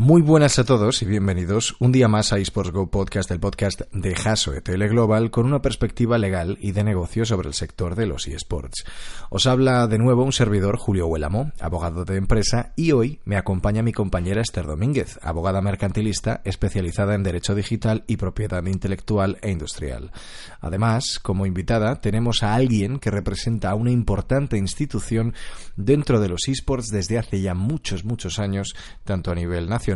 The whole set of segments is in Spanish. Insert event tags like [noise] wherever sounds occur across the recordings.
Muy buenas a todos y bienvenidos un día más a eSports Go Podcast, el podcast de Jaso ETL Global con una perspectiva legal y de negocio sobre el sector de los eSports. Os habla de nuevo un servidor, Julio Huélamo, abogado de empresa, y hoy me acompaña mi compañera Esther Domínguez, abogada mercantilista especializada en Derecho Digital y Propiedad Intelectual e Industrial. Además, como invitada, tenemos a alguien que representa a una importante institución dentro de los eSports desde hace ya muchos, muchos años, tanto a nivel nacional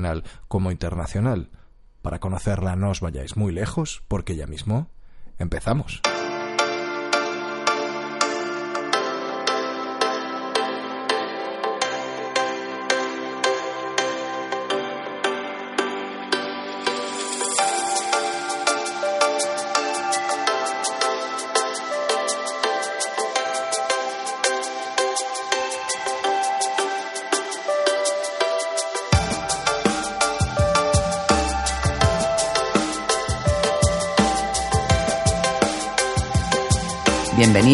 como internacional. Para conocerla no os vayáis muy lejos, porque ya mismo empezamos.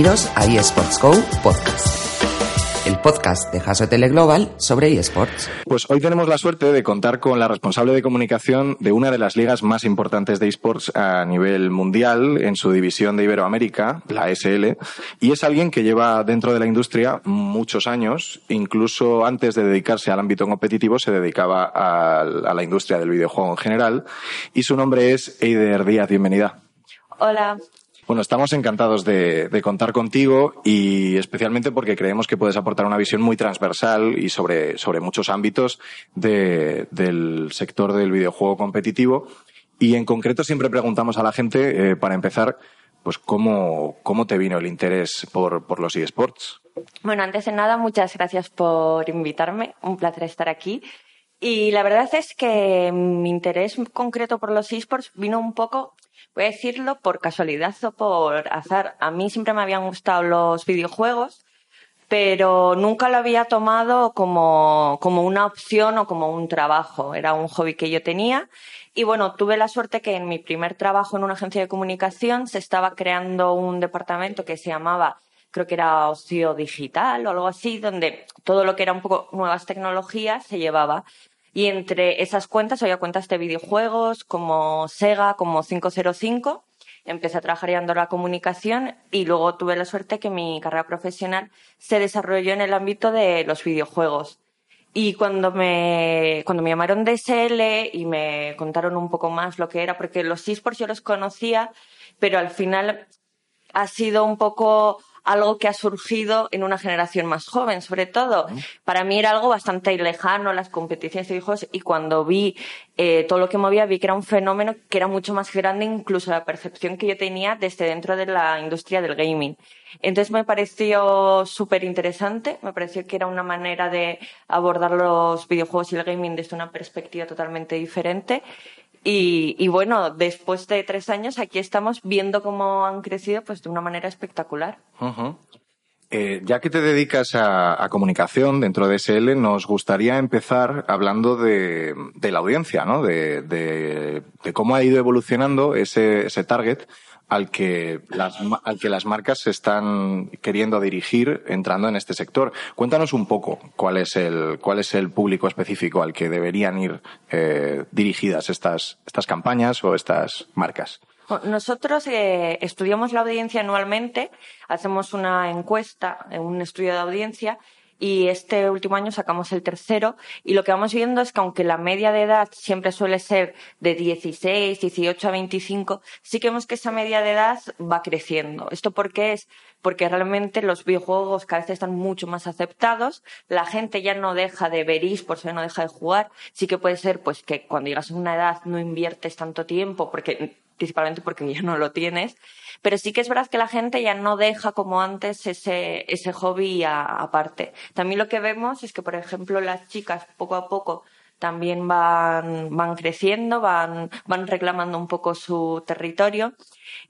Bienvenidos a eSports Go Podcast, el podcast de Haso Global sobre eSports. Pues hoy tenemos la suerte de contar con la responsable de comunicación de una de las ligas más importantes de eSports a nivel mundial en su división de Iberoamérica, la SL, y es alguien que lleva dentro de la industria muchos años, incluso antes de dedicarse al ámbito competitivo se dedicaba a, la industria del videojuego en general, y su nombre es Eider Díaz. Bienvenida. Hola. Bueno, estamos encantados de, contar contigo y especialmente porque creemos que puedes aportar una visión muy transversal y sobre, sobre muchos ámbitos del sector del videojuego competitivo. Y en concreto siempre preguntamos a la gente, eh, para empezar, pues cómo, cómo te vino el interés por, por los eSports. Bueno, antes de nada, muchas gracias por invitarme. Un placer estar aquí. Y la verdad es que mi interés concreto por los esports vino un poco voy a decirlo por casualidad o por azar. A mí siempre me habían gustado los videojuegos, pero nunca lo había tomado como, como una opción o como un trabajo. Era un hobby que yo tenía. Y bueno, tuve la suerte que en mi primer trabajo en una agencia de comunicación se estaba creando un departamento que se llamaba creo que era ocio digital o algo así, donde todo lo que era un poco nuevas tecnologías se llevaba. Y entre esas cuentas había cuentas de videojuegos como Sega, como 505. Empecé a trabajar en la comunicación y luego tuve la suerte que mi carrera profesional se desarrolló en el ámbito de los videojuegos. Y cuando me, cuando me llamaron de SL y me contaron un poco más lo que era, porque los esports yo los conocía, pero al final ha sido un poco algo que ha surgido en una generación más joven, sobre todo. Para mí era algo bastante lejano, las competiciones de hijos, y cuando vi eh, todo lo que movía, vi que era un fenómeno que era mucho más grande, incluso la percepción que yo tenía desde dentro de la industria del gaming. Entonces me pareció súper interesante, me pareció que era una manera de abordar los videojuegos y el gaming desde una perspectiva totalmente diferente y, bueno, después de tres años aquí estamos viendo cómo han crecido pues de una manera espectacular. Eh, ya que te dedicas a, comunicación dentro de SL, nos gustaría empezar hablando de, la audiencia, ¿no? De, cómo ha ido evolucionando ese, ese target al que las, al que las marcas se están queriendo dirigir entrando en este sector. Cuéntanos un poco cuál es el, cuál es el público específico al que deberían ir eh, dirigidas estas, estas campañas o estas marcas. Nosotros eh, estudiamos la audiencia anualmente, hacemos una encuesta, un estudio de audiencia y este último año sacamos el tercero y lo que vamos viendo es que aunque la media de edad siempre suele ser de 16, 18 a 25, sí que vemos que esa media de edad va creciendo. ¿Esto por qué es? Porque realmente los videojuegos cada vez están mucho más aceptados, la gente ya no deja de ver por eso no deja de jugar, sí que puede ser pues que cuando llegas a una edad no inviertes tanto tiempo porque principalmente porque ya no lo tienes. Pero sí que es verdad que la gente ya no deja como antes ese, ese hobby aparte. También lo que vemos es que, por ejemplo, las chicas poco a poco también van, van creciendo, van, van reclamando un poco su territorio.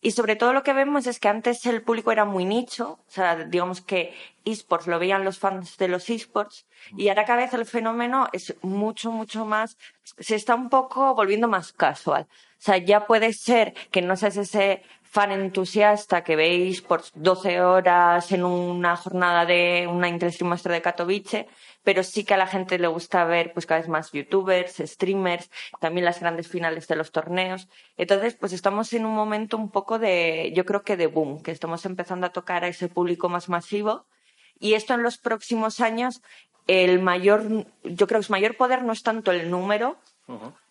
Y sobre todo lo que vemos es que antes el público era muy nicho, o sea, digamos que esports lo veían los fans de los esports, y ahora cada vez el fenómeno es mucho, mucho más, se está un poco volviendo más casual. O sea, ya puede ser que no seas ese fan entusiasta que veis por 12 horas en una jornada de una Interstream Master de Katowice, pero sí que a la gente le gusta ver pues cada vez más youtubers, streamers, también las grandes finales de los torneos. Entonces, pues estamos en un momento un poco de, yo creo que de boom, que estamos empezando a tocar a ese público más masivo. Y esto en los próximos años, el mayor, yo creo que su mayor poder no es tanto el número,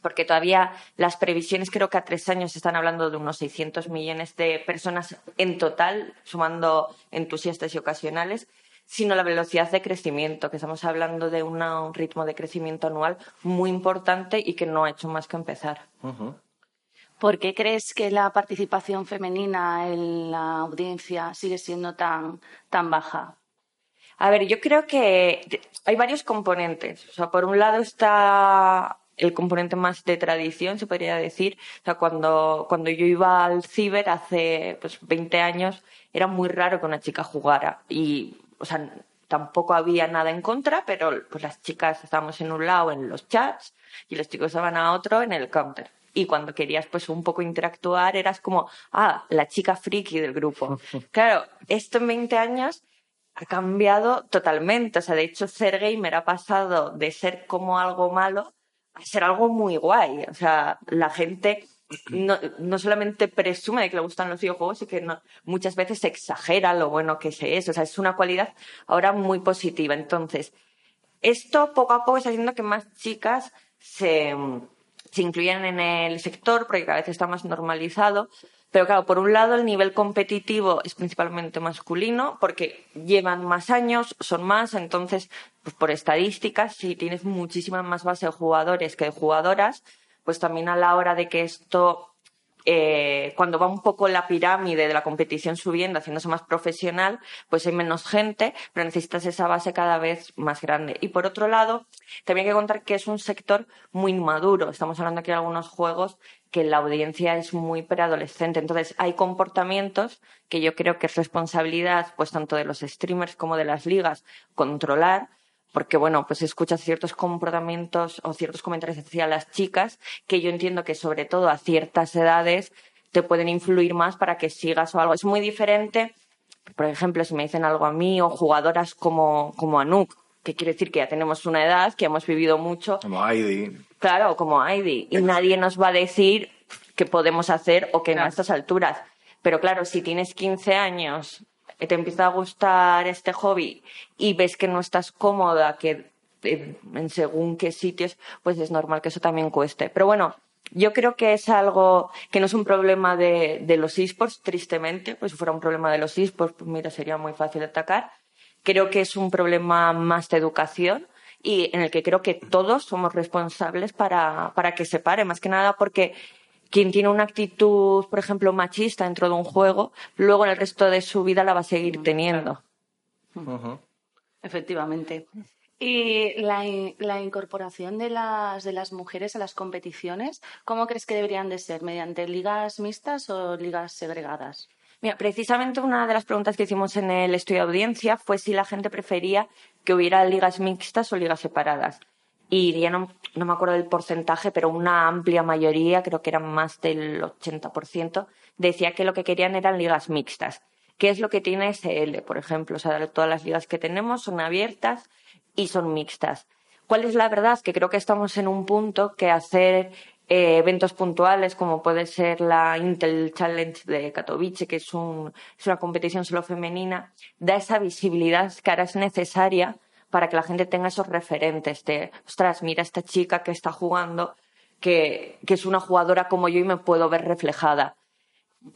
porque todavía las previsiones creo que a tres años están hablando de unos 600 millones de personas en total, sumando entusiastas y ocasionales, sino la velocidad de crecimiento, que estamos hablando de un ritmo de crecimiento anual muy importante y que no ha hecho más que empezar. ¿Por qué crees que la participación femenina en la audiencia sigue siendo tan, tan baja? A ver, yo creo que hay varios componentes. O sea, por un lado está el componente más de tradición, se podría decir. O sea, cuando, cuando yo iba al ciber hace pues, 20 años, era muy raro que una chica jugara. Y, o sea, tampoco había nada en contra, pero pues las chicas estábamos en un lado en los chats y los chicos estaban a otro en el counter. Y cuando querías pues un poco interactuar eras como, ah, la chica friki del grupo. [laughs] claro, esto en 20 años ha cambiado totalmente. O sea, de hecho, ser gamer ha pasado de ser como algo malo a ser algo muy guay. O sea, la gente no, no solamente presume de que le gustan los videojuegos, sino que muchas veces exagera lo bueno que se es. O sea, es una cualidad ahora muy positiva. Entonces, esto poco a poco está haciendo que más chicas se, se incluyan en el sector, porque cada vez está más normalizado. Pero claro, por un lado el nivel competitivo es principalmente masculino porque llevan más años, son más, entonces, pues por estadísticas, si tienes muchísima más base de jugadores que de jugadoras, pues también a la hora de que esto eh, cuando va un poco la pirámide de la competición subiendo, haciéndose más profesional, pues hay menos gente, pero necesitas esa base cada vez más grande. Y por otro lado, también hay que contar que es un sector muy inmaduro. Estamos hablando aquí de algunos juegos que la audiencia es muy preadolescente. Entonces, hay comportamientos que yo creo que es responsabilidad, pues tanto de los streamers como de las ligas, controlar, porque bueno, pues escuchas ciertos comportamientos o ciertos comentarios hacia las chicas que yo entiendo que sobre todo a ciertas edades te pueden influir más para que sigas o algo. Es muy diferente, por ejemplo, si me dicen algo a mí o jugadoras como, como Anuk, que quiere decir que ya tenemos una edad, que hemos vivido mucho. Como Heidi. Claro, como Heidi. Y nadie nos va a decir qué podemos hacer o qué en estas alturas. Pero claro, si tienes 15 años te empieza a gustar este hobby y ves que no estás cómoda, que en según qué sitios, pues es normal que eso también cueste. Pero bueno, yo creo que es algo que no es un problema de, de los esports, tristemente, pues si fuera un problema de los esports, pues mira, sería muy fácil de atacar. Creo que es un problema más de educación y en el que creo que todos somos responsables para, para que se pare, más que nada porque quien tiene una actitud, por ejemplo, machista dentro de un juego, luego en el resto de su vida la va a seguir teniendo. Efectivamente. Y la, la, incorporación de las, de las mujeres a las competiciones, ¿cómo crees que deberían de ser? ¿Mediante ligas mixtas o ligas segregadas? Mira, precisamente una de las preguntas que hicimos en el estudio de audiencia fue si la gente prefería que hubiera ligas mixtas o ligas separadas y ya no, no me acuerdo del porcentaje, pero una amplia mayoría, creo que eran más del 80%, decía que lo que querían eran ligas mixtas. ¿Qué es lo que tiene SL, por ejemplo? O sea, todas las ligas que tenemos son abiertas y son mixtas. ¿Cuál es la verdad? Que creo que estamos en un punto que hacer eh, eventos puntuales como puede ser la Intel Challenge de Katowice, que es, un, es una competición solo femenina, da esa visibilidad que ahora es necesaria para que la gente tenga esos referentes de, ostras, mira esta chica que está jugando, que, que es una jugadora como yo y me puedo ver reflejada.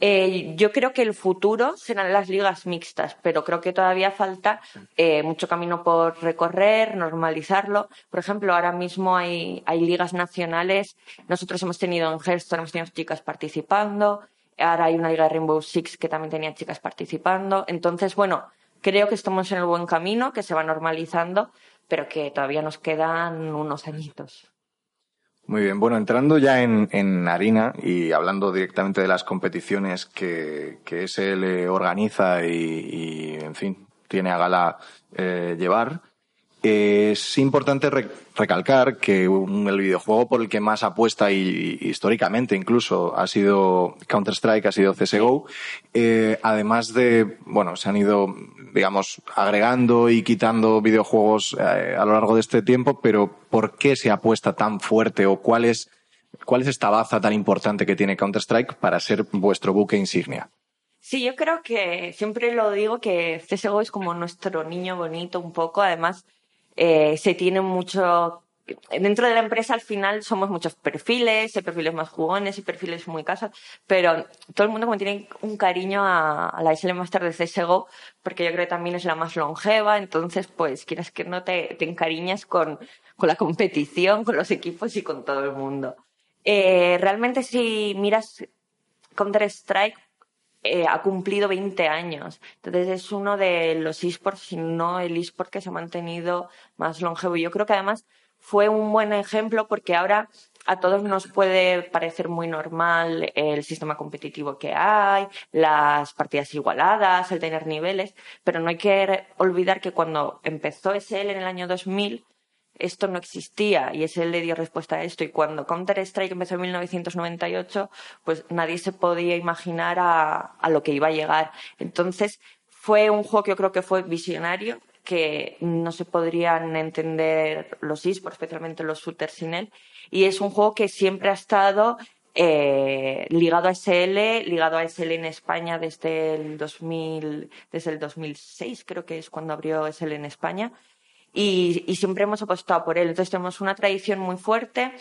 Eh, yo creo que el futuro serán las ligas mixtas, pero creo que todavía falta eh, mucho camino por recorrer, normalizarlo. Por ejemplo, ahora mismo hay, hay ligas nacionales. Nosotros hemos tenido en Hearthstone, hemos tenido chicas participando. Ahora hay una liga de Rainbow Six que también tenía chicas participando. Entonces, bueno, Creo que estamos en el buen camino, que se va normalizando, pero que todavía nos quedan unos añitos. Muy bien, bueno, entrando ya en, en harina y hablando directamente de las competiciones que, que SL organiza y, en fin, tiene a gala eh, llevar, es importante recalcar que el videojuego por el que más apuesta y, históricamente incluso ha sido Counter-Strike, ha sido CSGO. Eh, además de, bueno, se han ido, digamos, agregando y quitando videojuegos eh, a lo largo de este tiempo, pero ¿por qué se apuesta tan fuerte o cuál es, cuál es esta baza tan importante que tiene Counter-Strike para ser vuestro buque insignia? Sí, yo creo que siempre lo digo que CSGO es como nuestro niño bonito un poco. Además, eh, se tiene mucho dentro de la empresa al final somos muchos perfiles, hay perfiles más jugones y perfiles muy casas, pero todo el mundo como tiene un cariño a, la SL Master de CSGO, porque yo creo que también es la más longeva, entonces pues quieras que no te, te encariñas con, con la competición, con los equipos y con todo el mundo. Eh, realmente si miras Counter-Strike, eh, ha cumplido 20 años. Entonces es uno de los esports, si no el esport que se ha mantenido más longevo. Yo creo que además fue un buen ejemplo porque ahora a todos nos puede parecer muy normal el sistema competitivo que hay, las partidas igualadas, el tener niveles, pero no hay que olvidar que cuando empezó SL en el año 2000, esto no existía y es él le dio respuesta a esto. Y cuando Counter-Strike empezó en 1998, pues nadie se podía imaginar a, lo que iba a llegar. Entonces, fue un juego que yo creo que fue visionario, que no se podrían entender los esports, especialmente los shooters sin él. Y es un juego que siempre ha estado eh, ligado a SL, ligado a SL en España desde el 2000, desde el 2006 creo que es cuando abrió SL en España y, siempre hemos apostado por él. Entonces tenemos una tradición muy fuerte.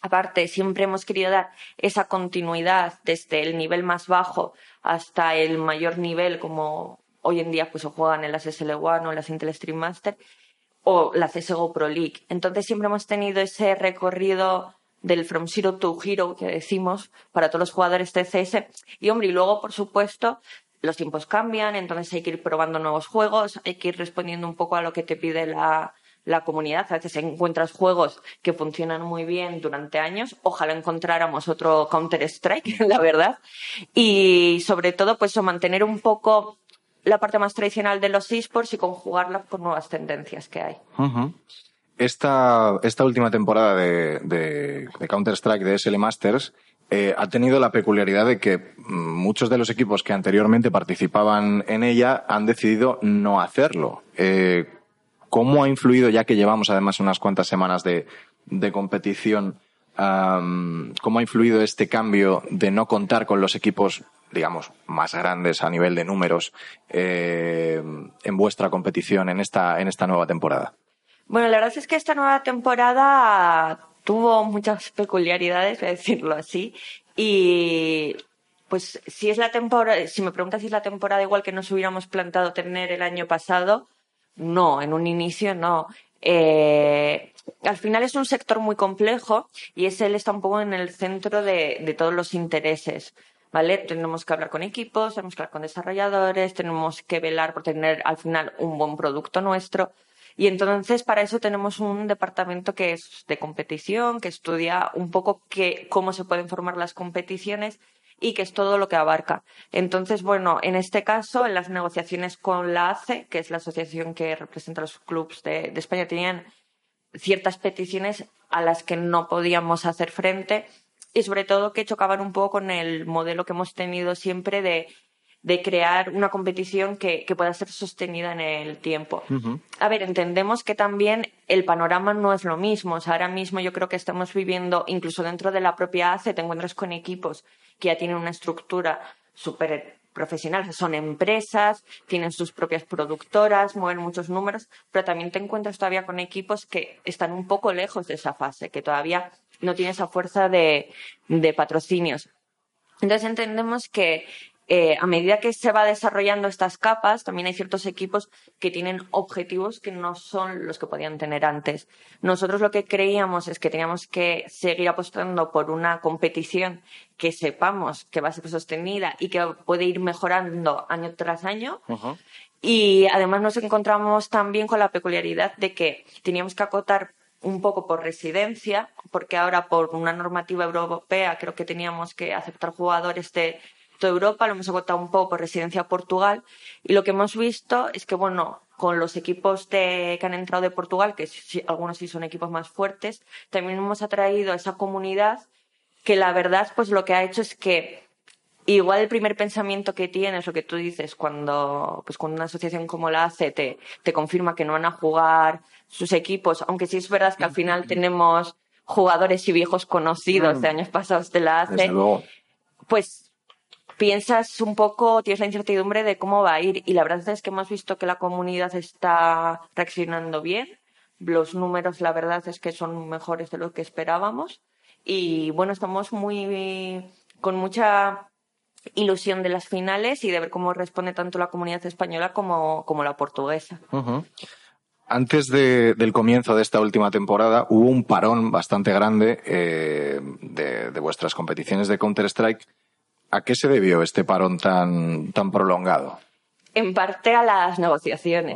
Aparte, siempre hemos querido dar esa continuidad desde el nivel más bajo hasta el mayor nivel, como hoy en día pues juegan en las SL1 o en las Intel Stream Master o la CSGO Pro League. Entonces siempre hemos tenido ese recorrido del From Zero to Hero que decimos para todos los jugadores de CS. Y hombre, y luego, por supuesto, los tiempos cambian, entonces hay que ir probando nuevos juegos, hay que ir respondiendo un poco a lo que te pide la, la comunidad. A veces encuentras juegos que funcionan muy bien durante años. Ojalá encontráramos otro Counter-Strike, [laughs] la verdad. Y sobre todo, pues mantener un poco la parte más tradicional de los esports y conjugarla con nuevas tendencias que hay. esta, esta última temporada de, de, de Counter-Strike de SL Masters eh, ha tenido la peculiaridad de que muchos de los equipos que anteriormente participaban en ella han decidido no hacerlo. Eh, ¿Cómo ha influido, ya que llevamos además unas cuantas semanas de, competición, cómo ha influido este cambio de no contar con los equipos, digamos, más grandes a nivel de números eh, en vuestra competición en esta, en esta nueva temporada? Bueno, la verdad es que esta nueva temporada tuvo muchas peculiaridades, voy a decirlo así, y pues si es la temporada, si me preguntas si es la temporada igual que nos hubiéramos plantado tener el año pasado, no, en un inicio no. Eh, al final es un sector muy complejo y es él está un poco en el centro de, de todos los intereses. ¿Vale? Tenemos que hablar con equipos, tenemos que hablar con desarrolladores, tenemos que velar por tener al final un buen producto nuestro. Y entonces para eso tenemos un departamento que es de competición, que estudia un poco cómo se pueden formar las competiciones y que es todo lo que abarca. Entonces, bueno, en este caso, en las negociaciones con la ACE, que es la asociación que representa los clubes de, de España, tenían ciertas peticiones a las que no podíamos hacer frente y sobre todo que chocaban un poco con el modelo que hemos tenido siempre de de crear una competición que, pueda ser sostenida en el tiempo. A ver, entendemos que también el panorama no es lo mismo. ahora mismo yo creo que estamos viviendo, incluso dentro de la propia ACE, te encuentras con equipos que ya tienen una estructura súper profesional, son empresas, tienen sus propias productoras, mueven muchos números, pero también te encuentras todavía con equipos que están un poco lejos de esa fase, que todavía no tienen esa fuerza de patrocinios. Entonces entendemos que eh, a medida que se va desarrollando estas capas, también hay ciertos equipos que tienen objetivos que no son los que podían tener antes. Nosotros lo que creíamos es que teníamos que seguir apostando por una competición que sepamos que va a ser sostenida y que puede ir mejorando año tras año. Y además nos encontramos también con la peculiaridad de que teníamos que acotar un poco por residencia, porque ahora por una normativa europea creo que teníamos que aceptar jugadores de toda Europa, lo hemos agotado un poco por residencia Portugal y lo que hemos visto es que, bueno, con los equipos de, que han entrado de Portugal, que algunos sí son equipos más fuertes, también hemos atraído a esa comunidad que la verdad pues lo que ha hecho es que igual el primer pensamiento que tienes, lo que tú dices, cuando, pues cuando una asociación como la ACE te, te confirma que no van a jugar sus equipos, aunque sí es verdad que al final tenemos jugadores y viejos conocidos de años pasados de la ACE, pues piensas un poco, tienes la incertidumbre de cómo va a ir. Y la verdad es que hemos visto que la comunidad está reaccionando bien. Los números, la verdad es que son mejores de lo que esperábamos. Y bueno, estamos muy con mucha ilusión de las finales y de ver cómo responde tanto la comunidad española como, como la portuguesa. Antes del comienzo de esta última temporada hubo un parón bastante grande eh, de, de, vuestras competiciones de Counter-Strike. ¿A qué se debió este parón tan, tan prolongado? En parte a las negociaciones.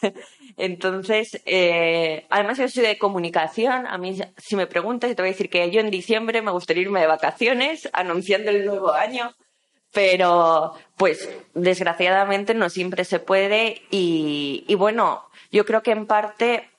[laughs] Entonces, eh, además yo soy de comunicación. A mí, si me preguntas, te voy a decir que yo en diciembre me gustaría irme de vacaciones anunciando el nuevo año. Pero, pues, desgraciadamente no siempre se puede. Y, y bueno, yo creo que en parte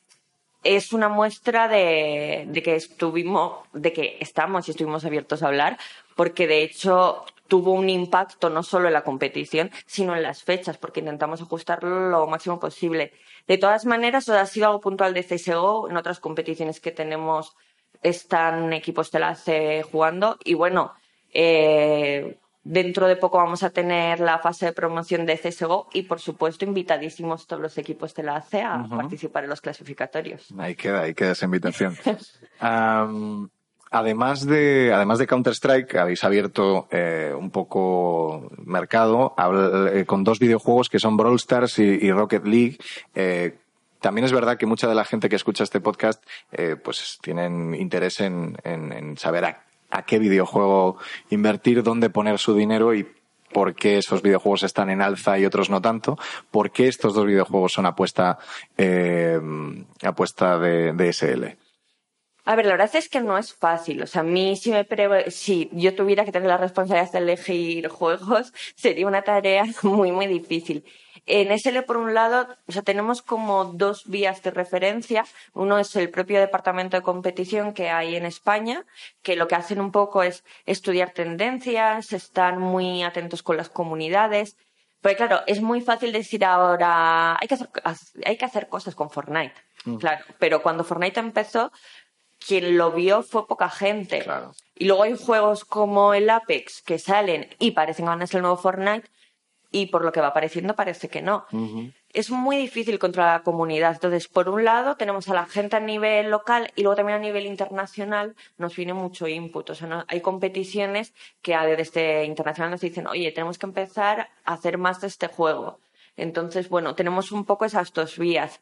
es una muestra de, de, que estuvimos, de que estamos y estuvimos abiertos a hablar, porque de hecho tuvo un impacto no solo en la competición, sino en las fechas, porque intentamos ajustarlo lo máximo posible. De todas maneras, ha sido algo puntual de CSGO, en otras competiciones que tenemos están equipos de la C jugando, y bueno, eh, Dentro de poco vamos a tener la fase de promoción de CSGO y, por supuesto, invitadísimos todos los equipos de la AC a participar en los clasificatorios. Ahí queda, ahí queda esa invitación. [laughs] además de, además de Counter-Strike, habéis abierto eh, un poco mercado eh, con dos videojuegos que son Brawl Stars y, Rocket League. Eh, también es verdad que mucha de la gente que escucha este podcast pues tienen interés en, en, en saber a a qué videojuego invertir, dónde poner su dinero y por qué esos videojuegos están en alza y otros no tanto, por qué estos dos videojuegos son apuesta, eh, apuesta de, de, SL. A ver, la verdad es que no es fácil. O sea, a mí si me si yo tuviera que tener la responsabilidad de elegir juegos, [laughs] sería una tarea [laughs] muy, muy difícil. En SL, por un lado, o sea, tenemos como dos vías de referencia. Uno es el propio departamento de competición que hay en España, que lo que hacen un poco es estudiar tendencias, estar muy atentos con las comunidades. Porque claro, es muy fácil decir ahora, hay que hacer, hay que hacer cosas con Fortnite. Mm. Claro, pero cuando Fortnite empezó, quien lo vio fue poca gente. Claro. Y luego hay juegos como el Apex que salen y parecen que van a ser el nuevo Fortnite, y por lo que va apareciendo parece que no. Es muy difícil contra la comunidad. Entonces, por un lado, tenemos a la gente a nivel local y luego también a nivel internacional nos viene mucho input. O sea, hay competiciones que desde internacional nos dicen, oye, tenemos que empezar a hacer más de este juego. Entonces, bueno, tenemos un poco esas dos vías.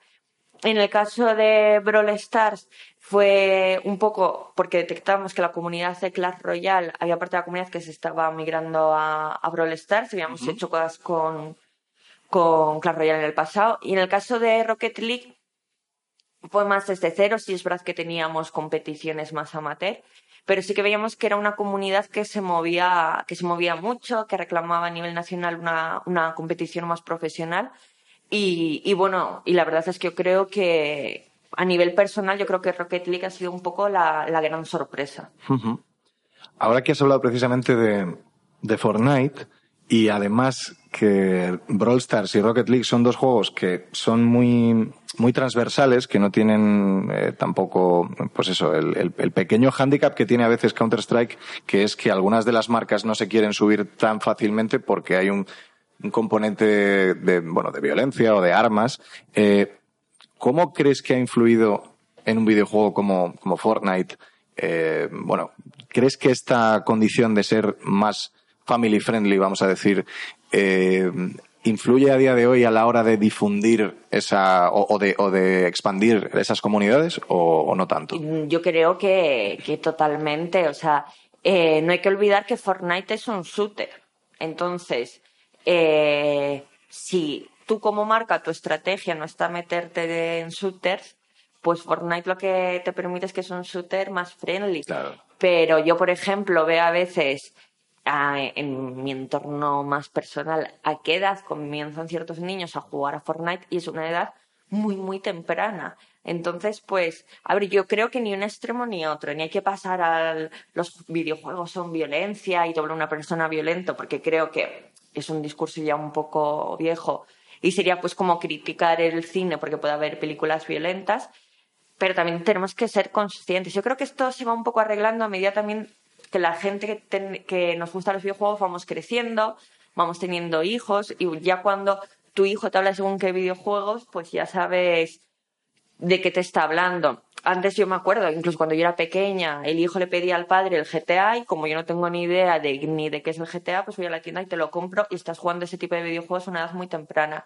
En el caso de Brawl Stars fue un poco porque detectamos que la comunidad de Clash Royale, había parte de la comunidad que se estaba migrando a, a Brawl Stars, habíamos hecho cosas con, con Clash Royale en el pasado. Y en el caso de Rocket League fue más desde cero, sí es verdad que teníamos competiciones más amateur, pero sí que veíamos que era una comunidad que se movía, que se movía mucho, que reclamaba a nivel nacional una, una competición más profesional y, bueno, y la verdad es que yo creo que a nivel personal, yo creo que Rocket League ha sido un poco la, gran sorpresa. Ahora que has hablado precisamente de, de Fortnite, y además que Brawl Stars y Rocket League son dos juegos que son muy, muy transversales, que no tienen eh, tampoco, pues eso, el, el, pequeño hándicap que tiene a veces Counter-Strike, que es que algunas de las marcas no se quieren subir tan fácilmente porque hay un un componente de, bueno, de violencia o de armas. Eh, ¿Cómo crees que ha influido en un videojuego como, como Fortnite? Eh, bueno, ¿crees que esta condición de ser más family friendly, vamos a decir, eh, influye a día de hoy a la hora de difundir esa o, de, o de, expandir esas comunidades o, no tanto? Yo creo que, que totalmente. O sea, eh, no hay que olvidar que Fortnite es un shooter. Entonces, eh, si tú como marca tu estrategia no está meterte en shooters, pues Fortnite lo que te permite es que es un shooter más friendly. Pero yo, por ejemplo, veo a veces en mi entorno más personal, a qué edad comienzan ciertos niños a jugar a Fortnite y es una edad muy, muy temprana. Entonces, pues, a ver, yo creo que ni un extremo ni otro, ni hay que pasar a los videojuegos son violencia y doble una persona violento, porque creo que es un discurso ya un poco viejo y sería pues como criticar el cine porque puede haber películas violentas, pero también tenemos que ser conscientes. Yo creo que esto se va un poco arreglando a medida también que la gente que, nos gusta los videojuegos vamos creciendo, vamos teniendo hijos y ya cuando tu hijo te habla según qué videojuegos, pues ya sabes de qué te está hablando. Antes yo me acuerdo, incluso cuando yo era pequeña, el hijo le pedía al padre el GTA y como yo no tengo ni idea de, ni de qué es el GTA, pues voy a la tienda y te lo compro y estás jugando ese tipo de videojuegos a una edad muy temprana.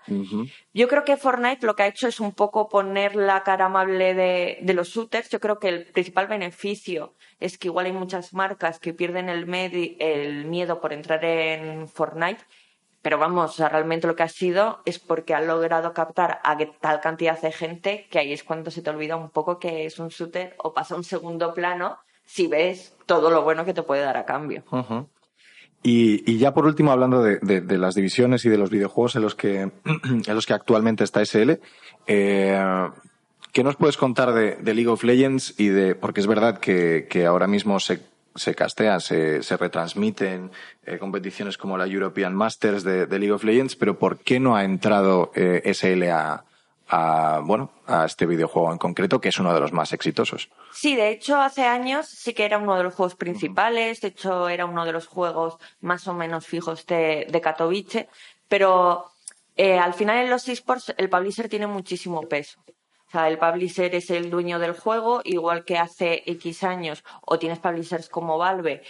Yo creo que Fortnite lo que ha hecho es un poco poner la cara amable de, de los shooters. Yo creo que el principal beneficio es que igual hay muchas marcas que pierden el, el miedo por entrar en Fortnite pero vamos, realmente lo que ha sido es porque ha logrado captar a tal cantidad de gente que ahí es cuando se te olvida un poco que es un shooter o pasa un segundo plano si ves todo lo bueno que te puede dar a cambio. y, ya por último, hablando de, las divisiones y de los videojuegos en los que, [clears throat] en los que actualmente está SL, eh, ¿qué nos puedes contar de, League of Legends y de, porque es verdad que, que ahora mismo se se castean, se, se retransmiten eh, competiciones como la European Masters de, League of Legends, pero ¿por qué no ha entrado eh, SL a, bueno, a este videojuego en concreto, que es uno de los más exitosos? Sí, de hecho, hace años sí que era uno de los juegos principales, de hecho, era uno de los juegos más o menos fijos de, de Katowice, pero eh, al final en los esports el publisher tiene muchísimo peso. O sea, el publisher es el dueño del juego, igual que hace X años, o tienes publishers como Valve,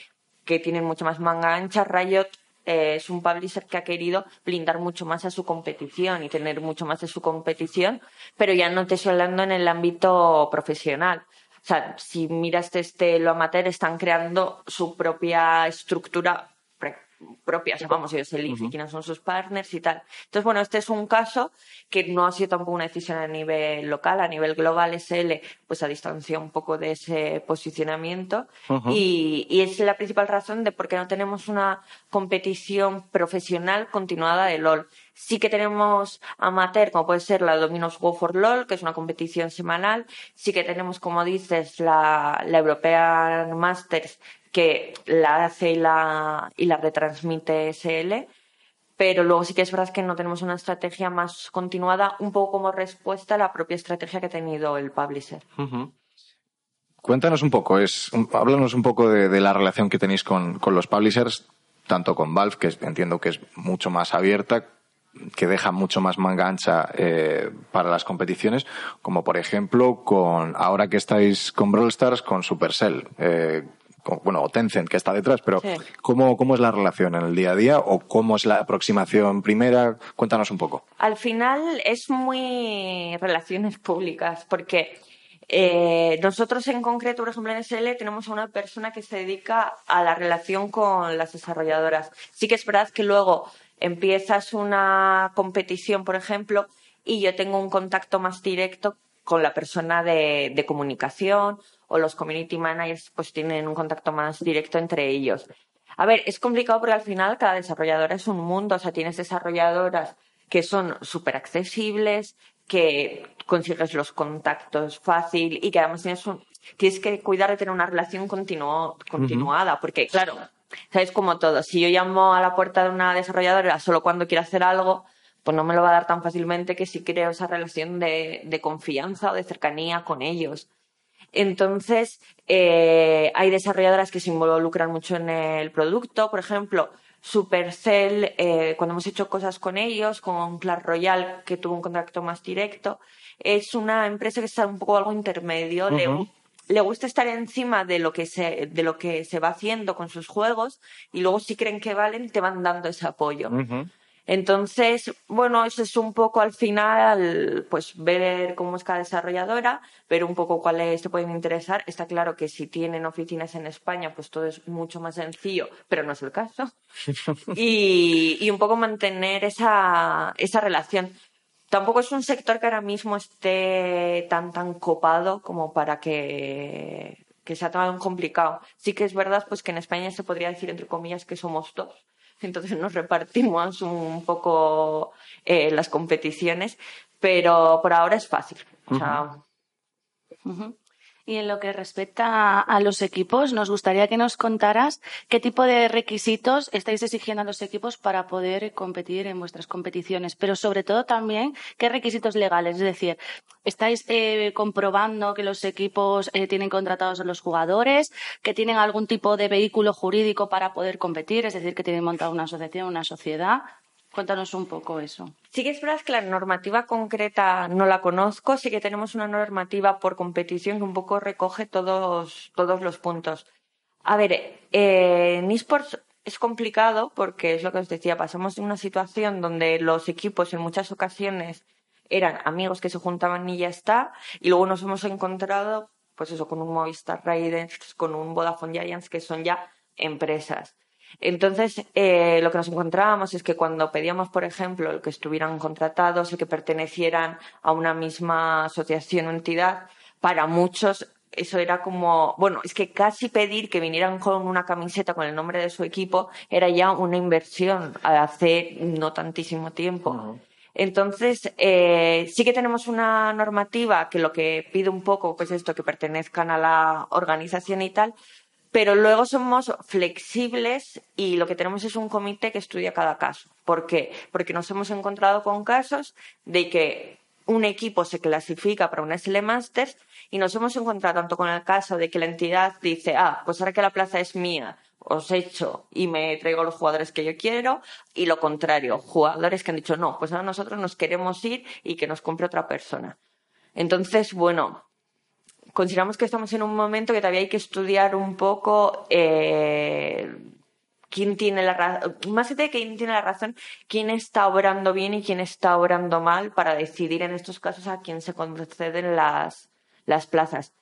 que tienen mucho más manga ancha, Riot eh, es un publisher que ha querido blindar mucho más a su competición y tener mucho más de su competición, pero ya no te estoy hablando en el ámbito profesional. O sea, si miras desde lo amateur, están creando su propia estructura propias, vamos, ellos eligen quiénes son sus partners y tal. Entonces, bueno, este es un caso que no ha sido tampoco una decisión a nivel local, a nivel global SL, pues a distancia un poco de ese posicionamiento y, y, es la principal razón de por qué no tenemos una competición profesional continuada de LOL. Sí que tenemos amateur, como puede ser la Dominos Go for LOL, que es una competición semanal. Sí que tenemos, como dices, la, la European Masters, que la hace y la, y la retransmite SL, pero luego sí que es verdad que no tenemos una estrategia más continuada, un poco como respuesta a la propia estrategia que ha tenido el publisher. Cuéntanos un poco, es, háblanos un poco de, la relación que tenéis con, los publishers, tanto con Valve, que entiendo que es mucho más abierta, que deja mucho más manga ancha eh, para las competiciones, como por ejemplo con ahora que estáis con Brawl Stars, con Supercell. Eh, bueno, o Tencent que está detrás, pero ¿cómo, ¿cómo es la relación en el día a día o cómo es la aproximación primera? Cuéntanos un poco. Al final es muy relaciones públicas, porque eh, nosotros en concreto, por ejemplo, en SL tenemos a una persona que se dedica a la relación con las desarrolladoras. Sí que es verdad que luego empiezas una competición, por ejemplo, y yo tengo un contacto más directo con la persona de, de comunicación o los community managers pues tienen un contacto más directo entre ellos. A ver, es complicado porque al final cada desarrolladora es un mundo, o sea, tienes desarrolladoras que son súper accesibles, que consigues los contactos fácil y que además tienes, tienes que cuidar de tener una relación continuada, porque claro, sabes como todo, si yo llamo a la puerta de una desarrolladora solo cuando quiero hacer algo, pues no me lo va a dar tan fácilmente que si creo esa relación de, de confianza o de cercanía con ellos. Entonces, eh, hay desarrolladoras que se involucran mucho en el producto. Por ejemplo, Supercell, eh, cuando hemos hecho cosas con ellos, con Clash Royale, que tuvo un contacto más directo, es una empresa que está un poco algo intermedio. le, gusta estar encima de lo que se, de lo que se va haciendo con sus juegos y luego si creen que valen te van dando ese apoyo. Entonces, bueno, eso es un poco al final, pues ver cómo es cada desarrolladora, ver un poco cuáles te pueden interesar. Está claro que si tienen oficinas en España, pues todo es mucho más sencillo, pero no es el caso. [laughs] y, y un poco mantener esa, esa relación. Tampoco es un sector que ahora mismo esté tan, tan copado como para que que sea tan complicado. Sí que es verdad pues que en España se podría decir entre comillas que somos dos. Entonces nos repartimos un poco eh, las competiciones, pero por ahora es fácil. O sea, y en lo que respecta a los equipos, nos gustaría que nos contaras qué tipo de requisitos estáis exigiendo a los equipos para poder competir en vuestras competiciones, pero sobre todo también qué requisitos legales. Es decir, ¿estáis eh, comprobando que los equipos eh, tienen contratados a los jugadores, que tienen algún tipo de vehículo jurídico para poder competir, es decir, que tienen montado una asociación, una sociedad? Cuéntanos un poco eso. Sí que es verdad que la normativa concreta no la conozco, sí que tenemos una normativa por competición que un poco recoge todos, todos los puntos. A ver, eh, en esports es complicado porque es lo que os decía, pasamos de una situación donde los equipos en muchas ocasiones eran amigos que se juntaban y ya está, y luego nos hemos encontrado, pues eso, con un Movistar Raiders, con un Vodafone Giants, que son ya empresas. Entonces, eh, lo que nos encontrábamos es que cuando pedíamos, por ejemplo, el que estuvieran contratados y que pertenecieran a una misma asociación o entidad, para muchos eso era como, bueno, es que casi pedir que vinieran con una camiseta con el nombre de su equipo era ya una inversión hace no tantísimo tiempo. Entonces, eh, sí que tenemos una normativa que lo que pide un poco, pues esto, que pertenezcan a la organización y tal, pero luego somos flexibles y lo que tenemos es un comité que estudia cada caso. ¿Por qué? Porque nos hemos encontrado con casos de que un equipo se clasifica para una SL Masters y nos hemos encontrado tanto con el caso de que la entidad dice, ah, pues ahora que la plaza es mía, os echo y me traigo los jugadores que yo quiero, y lo contrario, jugadores que han dicho, no, pues ahora nosotros nos queremos ir y que nos compre otra persona. Entonces, bueno, consideramos que estamos en un momento que todavía hay que estudiar un poco eh, quién tiene la razón, más de quién tiene la razón, quién está obrando bien y quién está obrando mal para decidir en estos casos a quién se conceden las, las plazas.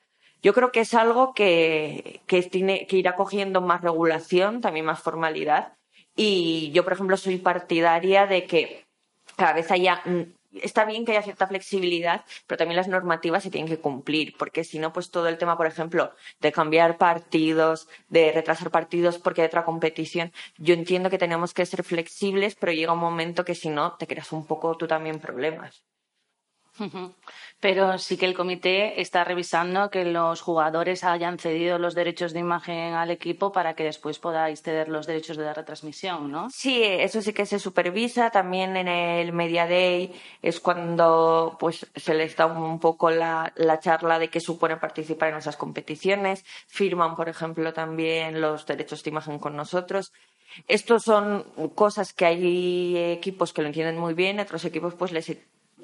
Yo creo que es algo que, que tiene que ir acogiendo más regulación, también más formalidad. Y yo, por ejemplo, soy partidaria de que cada vez haya está bien que haya cierta flexibilidad, pero también las normativas se tienen que cumplir, porque si no, pues todo el tema, por ejemplo, de cambiar partidos, de retrasar partidos porque hay otra competición, yo entiendo que tenemos que ser flexibles, pero llega un momento que si no, te creas un poco tú también problemas. Pero sí que el comité está revisando que los jugadores hayan cedido los derechos de imagen al equipo para que después podáis ceder los derechos de la retransmisión, ¿no? Sí, eso sí que se supervisa. También en el Media Day es cuando pues se les da un poco la, la charla de qué supone participar en esas competiciones. Firman, por ejemplo, también los derechos de imagen con nosotros. Estos son cosas que hay equipos que lo entienden muy bien, otros equipos pues les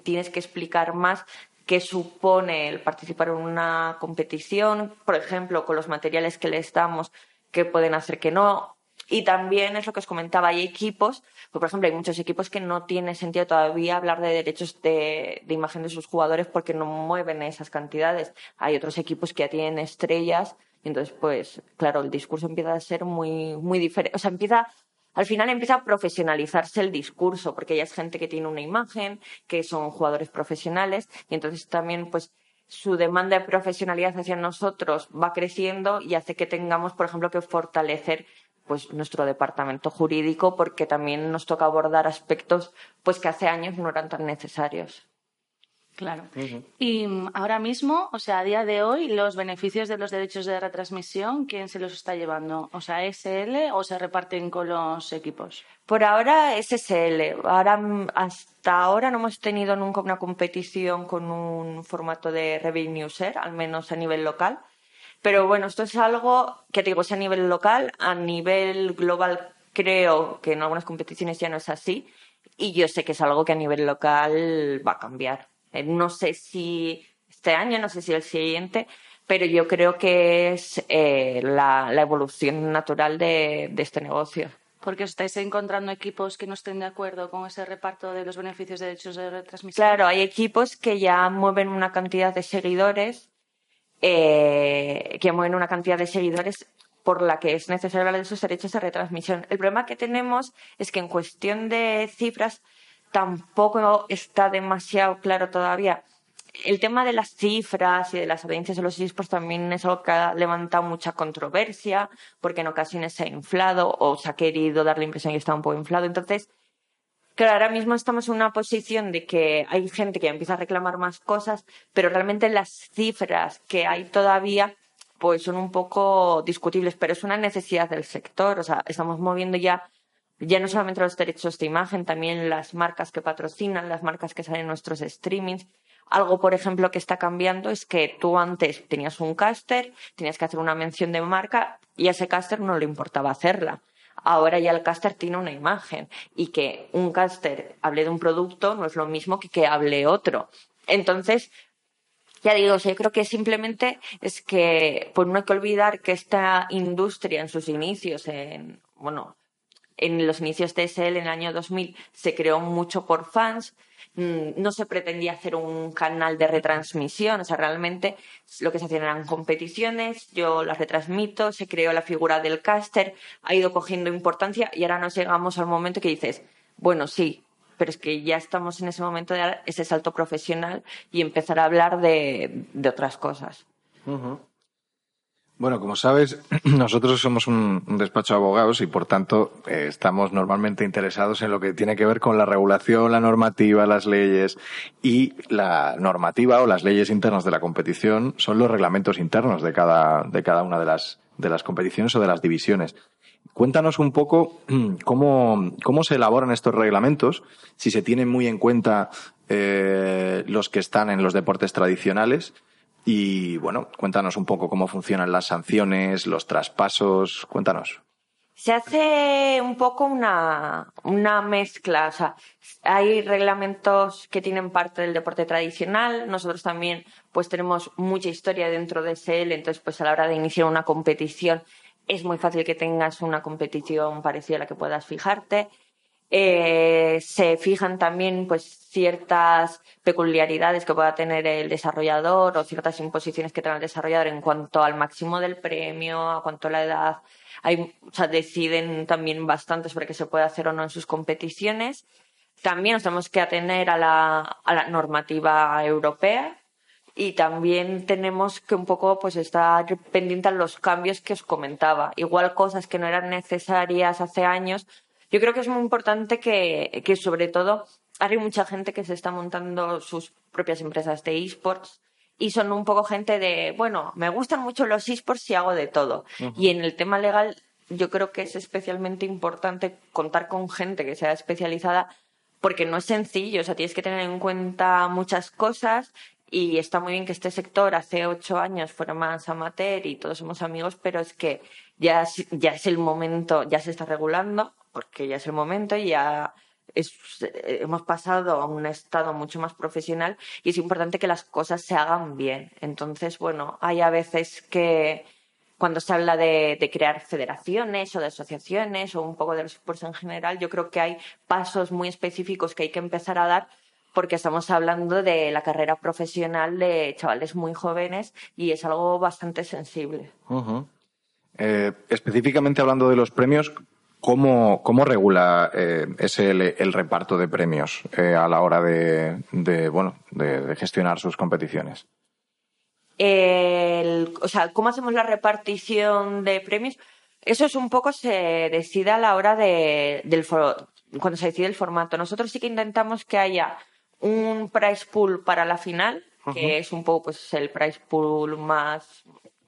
tienes que explicar más qué supone el participar en una competición, por ejemplo, con los materiales que les damos, que pueden hacer que no. Y también es lo que os comentaba, hay equipos, pues, por ejemplo, hay muchos equipos que no tiene sentido todavía hablar de derechos de, de, imagen de sus jugadores porque no mueven esas cantidades. Hay otros equipos que ya tienen estrellas entonces, pues, claro, el discurso empieza a ser muy, muy diferente. O sea, empieza al final empieza a profesionalizarse el discurso, porque ya es gente que tiene una imagen, que son jugadores profesionales, y entonces también, pues, su demanda de profesionalidad hacia nosotros va creciendo y hace que tengamos, por ejemplo, que fortalecer pues nuestro departamento jurídico porque también nos toca abordar aspectos pues que hace años no eran tan necesarios. Claro. Y mm, ahora mismo, o sea, a día de hoy, los beneficios de los derechos de retransmisión, ¿quién se los está llevando? O sea, SL o se reparten con los equipos? Por ahora es SL. Ahora, mm, hasta ahora no hemos tenido nunca una competición con un formato de revenue share, al menos a nivel local. Pero bueno, esto es algo que te digo, es a nivel local, a nivel global creo que en algunas competiciones ya no es así. Y yo sé que es algo que a nivel local va a cambiar. Eh, no sé si este año, no sé si el siguiente, pero yo creo que es eh, la, evolución natural de, este negocio. Porque os estáis encontrando equipos que no estén de acuerdo con ese reparto de los beneficios de derechos de retransmisión. Claro, hay equipos que ya mueven una cantidad de seguidores, eh, que mueven una cantidad de seguidores por la que es necesario hablar de esos derechos de retransmisión. El problema que tenemos es que en cuestión de cifras tampoco está demasiado claro todavía el tema de las cifras y de las audiencias de los esports también es algo que ha levantado mucha controversia, porque en ocasiones se ha inflado o se ha querido dar la impresión de que está un poco inflado. Entonces, claro, ahora mismo estamos en una posición de que hay gente que empieza a reclamar más cosas, pero realmente las cifras que hay todavía pues son un poco discutibles, pero es una necesidad del sector. O sea, estamos moviendo ya ya no solamente los derechos de imagen, también las marcas que patrocinan, las marcas que salen en nuestros streamings. Algo, por ejemplo, que está cambiando es que tú antes tenías un caster, tenías que hacer una mención de marca y a ese caster no le importaba hacerla. Ahora ya el caster tiene una imagen y que un caster hable de un producto no es lo mismo que que hable otro. Entonces, ya digo, yo creo que simplemente es que pues no hay que olvidar que esta industria en sus inicios, en, bueno, en los inicios de SL en el año 2000 se creó mucho por fans, mm, no se pretendía hacer un canal de retransmisión, o sea, realmente lo que se hacían eran competiciones, yo las retransmito, se creó la figura del caster, ha ido cogiendo importancia y ahora nos llegamos al momento que dices, bueno, sí, pero es que ya estamos en ese momento de dar ese salto profesional y empezar a hablar de, otras cosas. Bueno, como sabes, [clears throat] nosotros somos un, despacho de abogados y, por tanto, eh, estamos normalmente interesados en lo que tiene que ver con la regulación, la normativa, las leyes y la normativa o las leyes internas de la competición son los reglamentos internos de cada, de cada una de las, de las competiciones o de las divisiones. Cuéntanos un poco [clears throat] cómo, cómo se elaboran estos reglamentos, si se tienen muy en cuenta eh, los que están en los deportes tradicionales y bueno, cuéntanos un poco cómo funcionan las sanciones, los traspasos, cuéntanos. Se hace un poco una, una mezcla, o sea, hay reglamentos que tienen parte del deporte tradicional, nosotros también pues tenemos mucha historia dentro de SL, entonces pues a la hora de iniciar una competición es muy fácil que tengas una competición parecida a la que puedas fijarte. Eh, se fijan también pues ciertas peculiaridades que pueda tener el desarrollador o ciertas imposiciones que tenga el desarrollador en cuanto al máximo del premio, a cuanto a la edad. Hay, o sea, deciden también bastante sobre qué se puede hacer o no en sus competiciones. También nos tenemos que atener a la, a la normativa europea y también tenemos que un poco pues estar pendientes a los cambios que os comentaba. Igual cosas que no eran necesarias hace años. Yo creo que es muy importante que, que sobre todo hay mucha gente que se está montando sus propias empresas de esports y son un poco gente de, bueno, me gustan mucho los esports y hago de todo. Y en el tema legal yo creo que es especialmente importante contar con gente que sea especializada porque no es sencillo, o sea, tienes que tener en cuenta muchas cosas y está muy bien que este sector hace ocho años fuera más amateur y todos somos amigos, pero es que ya, ya es el momento, ya se está regulando, porque ya es el momento y ya hemos pasado a un estado mucho más profesional y es importante que las cosas se hagan bien. Entonces, bueno, hay a veces que cuando se habla de, crear federaciones o de asociaciones o un poco de los sports en general, yo creo que hay pasos muy específicos que hay que empezar a dar porque estamos hablando de la carrera profesional de chavales muy jóvenes y es algo bastante sensible. Eh, específicamente hablando de los premios, ¿cómo, cómo regula eh, el reparto de premios eh, a la hora de, bueno, de, gestionar sus competiciones? o sea, ¿cómo hacemos la repartición de premios? Eso es un poco se decide a la hora de, del cuando se decide el formato. Nosotros sí que intentamos que haya un price pool para la final, que es un poco pues el price pool más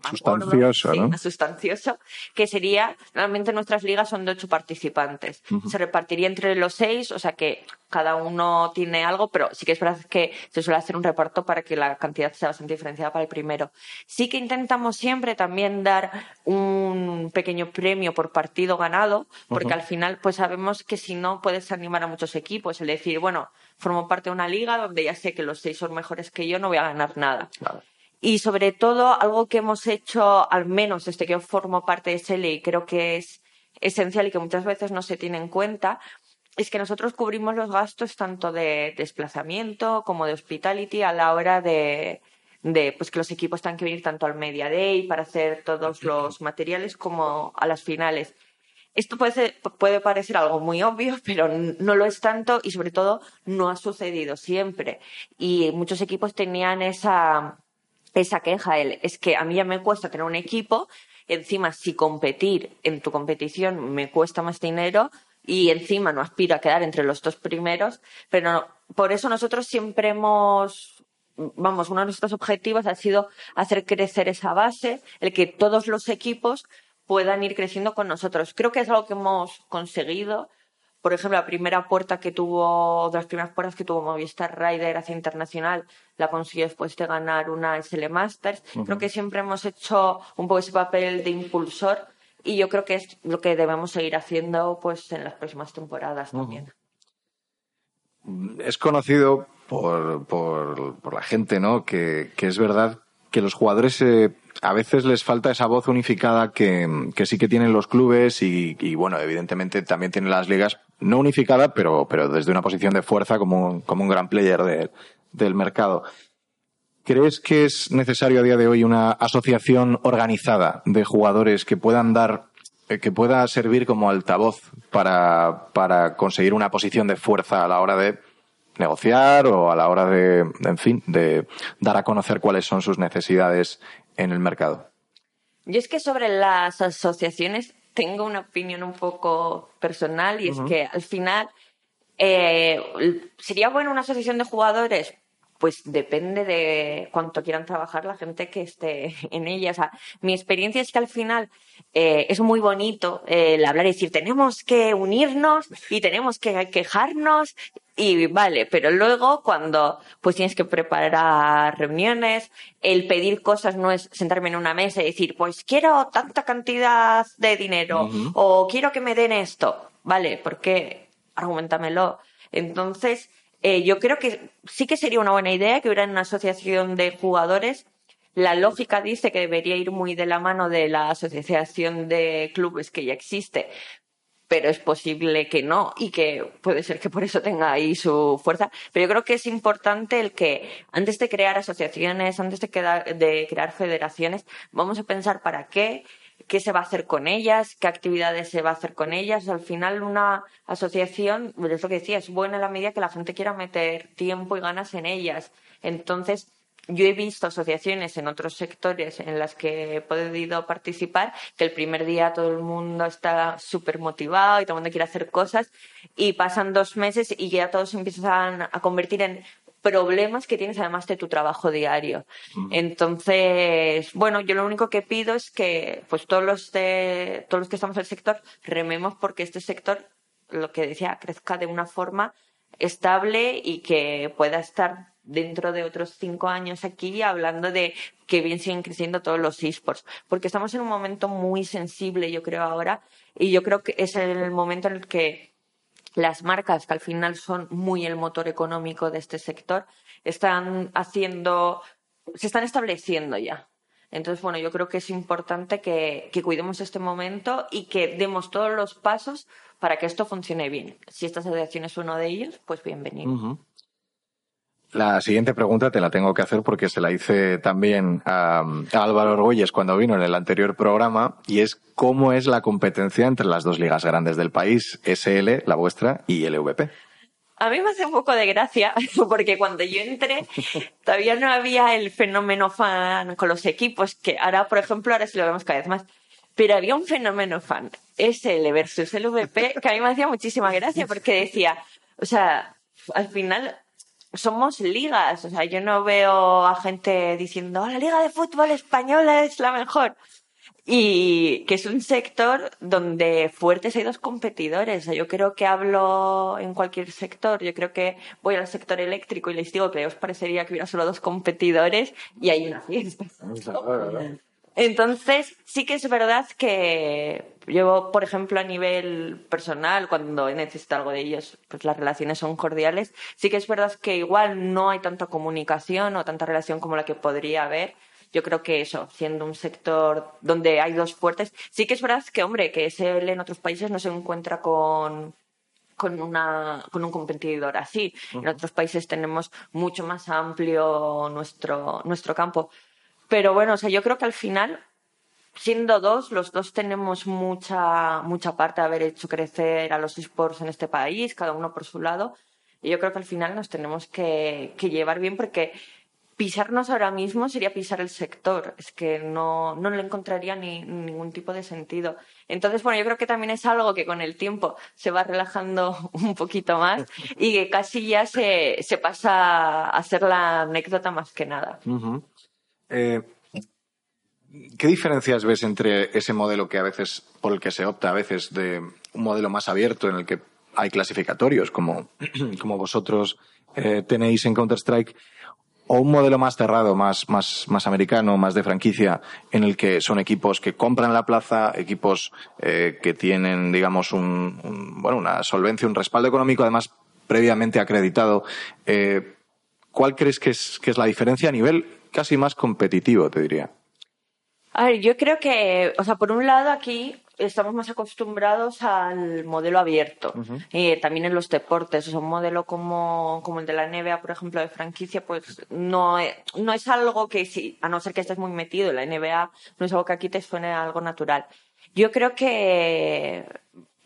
sustancioso, ¿no? más sustancioso, que sería, realmente nuestras ligas son de ocho participantes. Se repartiría entre los seis, o sea que cada uno tiene algo, pero sí que es verdad que se suele hacer un reparto para que la cantidad sea bastante diferenciada para el primero. Sí que intentamos siempre también dar un pequeño premio por partido ganado, porque al final pues sabemos que si no puedes animar a muchos equipos, el decir, bueno, formo parte de una liga donde ya sé que los seis son mejores que yo, no voy a ganar nada. Y sobre todo, algo que hemos hecho, al menos desde que yo formo parte de ese y creo que es esencial y que muchas veces no se tiene en cuenta, es que nosotros cubrimos los gastos tanto de desplazamiento como de hospitality a la hora de, de pues que los equipos tengan que venir tanto al Media Day para hacer todos los materiales como a las finales. esto puede, puede parecer algo muy obvio, pero no lo es tanto y sobre todo no ha sucedido siempre. Y muchos equipos tenían esa, esa queja. es que a mí ya me cuesta tener un equipo, encima si competir en tu competición me cuesta más dinero y encima no aspiro a quedar entre los dos primeros, pero por eso nosotros siempre hemos vamos, uno de nuestros objetivos ha sido hacer crecer esa base, el que todos los equipos puedan ir creciendo con nosotros. Creo que es algo que hemos conseguido. Por ejemplo, la primera puerta que tuvo, de las primeras puertas que tuvo Movistar Rider hacia internacional, la consiguió después de ganar una SL Masters. Creo que siempre hemos hecho un poco ese papel de impulsor y yo creo que es lo que debemos seguir haciendo pues en las próximas temporadas también. Es conocido por, por, la gente, ¿no? Que, que es verdad que los jugadores eh, a veces les falta esa voz unificada que, que sí que tienen los clubes y, y, bueno, evidentemente también tienen las ligas, no unificada, pero, pero desde una posición de fuerza como, como un gran player de, del mercado. ¿Crees que es necesario a día de hoy una asociación organizada de jugadores que puedan dar, que pueda servir como altavoz para, para conseguir una posición de fuerza a la hora de negociar o a la hora de, en fin, de dar a conocer cuáles son sus necesidades en el mercado. Yo es que sobre las asociaciones tengo una opinión un poco personal y es que al final eh, sería bueno una asociación de jugadores pues depende de cuánto quieran trabajar la gente que esté [laughs] en ella. O sea, mi experiencia es que al final eh, es muy bonito el hablar y decir tenemos que unirnos y tenemos que quejarnos y vale, pero luego cuando pues tienes que preparar reuniones, el pedir cosas no es sentarme en una mesa y decir pues quiero tanta cantidad de dinero o quiero que me den esto. Vale, ¿por qué? Argumentamelo. Entonces, eh, yo creo que sí que sería una buena idea que hubiera una asociación de jugadores. La lógica dice que debería ir muy de la mano de la asociación de clubes que ya existe, pero es posible que no y que puede ser que por eso tenga ahí su fuerza. Pero yo creo que es importante el que antes de crear asociaciones, antes de, de crear federaciones, vamos a pensar para qué qué se va a hacer con ellas, qué actividades se va a hacer con ellas. Al final, una asociación, es lo que decía, es buena en la medida que la gente quiera meter tiempo y ganas en ellas. Entonces, yo he visto asociaciones en otros sectores en las que he podido participar que el primer día todo el mundo está súper motivado y todo el mundo quiere hacer cosas y pasan dos meses y ya todos empiezan a convertir en problemas que tienes además de tu trabajo diario. Entonces, bueno, yo lo único que pido es que pues todos los de, todos los que estamos en el sector rememos porque este sector, lo que decía, crezca de una forma estable y que pueda estar dentro de otros cinco años aquí hablando de que bien siguen creciendo todos los esports. Porque estamos en un momento muy sensible, yo creo, ahora, y yo creo que es el momento en el que las marcas, que al final son muy el motor económico de este sector, están haciendo, se están estableciendo ya. Entonces, bueno, yo creo que es importante que, cuidemos este momento y que demos todos los pasos para que esto funcione bien. Si esta asociación es uno de ellos, pues bienvenido. La siguiente pregunta te la tengo que hacer porque se la hice también a, Álvaro Orgüelles cuando vino en el anterior programa y es cómo es la competencia entre las dos ligas grandes del país, SL, la vuestra, y LVP. A mí me hace un poco de gracia [laughs] porque cuando yo entré todavía no había el fenómeno fan con los equipos, que ahora, por ejemplo, ahora sí lo vemos cada vez más. Pero había un fenómeno fan, SL versus LVP, que a mí me hacía muchísima gracia porque decía, o sea, al final somos ligas. O sea, yo no veo a gente diciendo, la liga de fútbol española es la mejor. Y que es un sector donde fuertes hay dos competidores. O sea, yo creo que hablo en cualquier sector. Yo creo que voy al sector eléctrico y les digo que os parecería que hubiera solo dos competidores y hay una fiesta. Entonces, sí que es verdad que yo, por ejemplo, a nivel personal, cuando necesito algo de ellos, pues las relaciones son cordiales. Sí que es verdad que igual no hay tanta comunicación o tanta relación como la que podría haber. Yo creo que eso, siendo un sector donde hay dos fuertes, sí que es verdad que, hombre, que SL en otros países no se encuentra con, con, una, con un competidor así. En otros países tenemos mucho más amplio nuestro, nuestro campo. Pero bueno, o sea, yo creo que al final siendo dos, los dos tenemos mucha, mucha parte de haber hecho crecer a los esports en este país, cada uno por su lado. Y yo creo que al final nos tenemos que, que llevar bien porque pisarnos ahora mismo sería pisar el sector. Es que no, no le encontraría ni, ningún tipo de sentido. Entonces, bueno, yo creo que también es algo que con el tiempo se va relajando [laughs] un poquito más y que casi ya se, se pasa a ser la anécdota más que nada. Eh, ¿Qué diferencias ves entre ese modelo que a veces, por el que se opta a veces de un modelo más abierto en el que hay clasificatorios como, [clears throat] como vosotros eh, tenéis en Counter-Strike o un modelo más cerrado, más, más, más americano, más de franquicia, en el que son equipos que compran la plaza, equipos eh, que tienen, digamos, un, bueno, una solvencia, un respaldo económico, además previamente acreditado. Eh, ¿Cuál crees que es, que es la diferencia a nivel casi más competitivo, te diría? A ver, yo creo que, o sea, por un lado aquí estamos más acostumbrados al modelo abierto. y también en los deportes, o sea, un modelo como, como el de la NBA, por ejemplo, de franquicia, pues no, no es algo que, si, a no ser que estés muy metido en la NBA, no es algo que aquí te suene algo natural. Yo creo que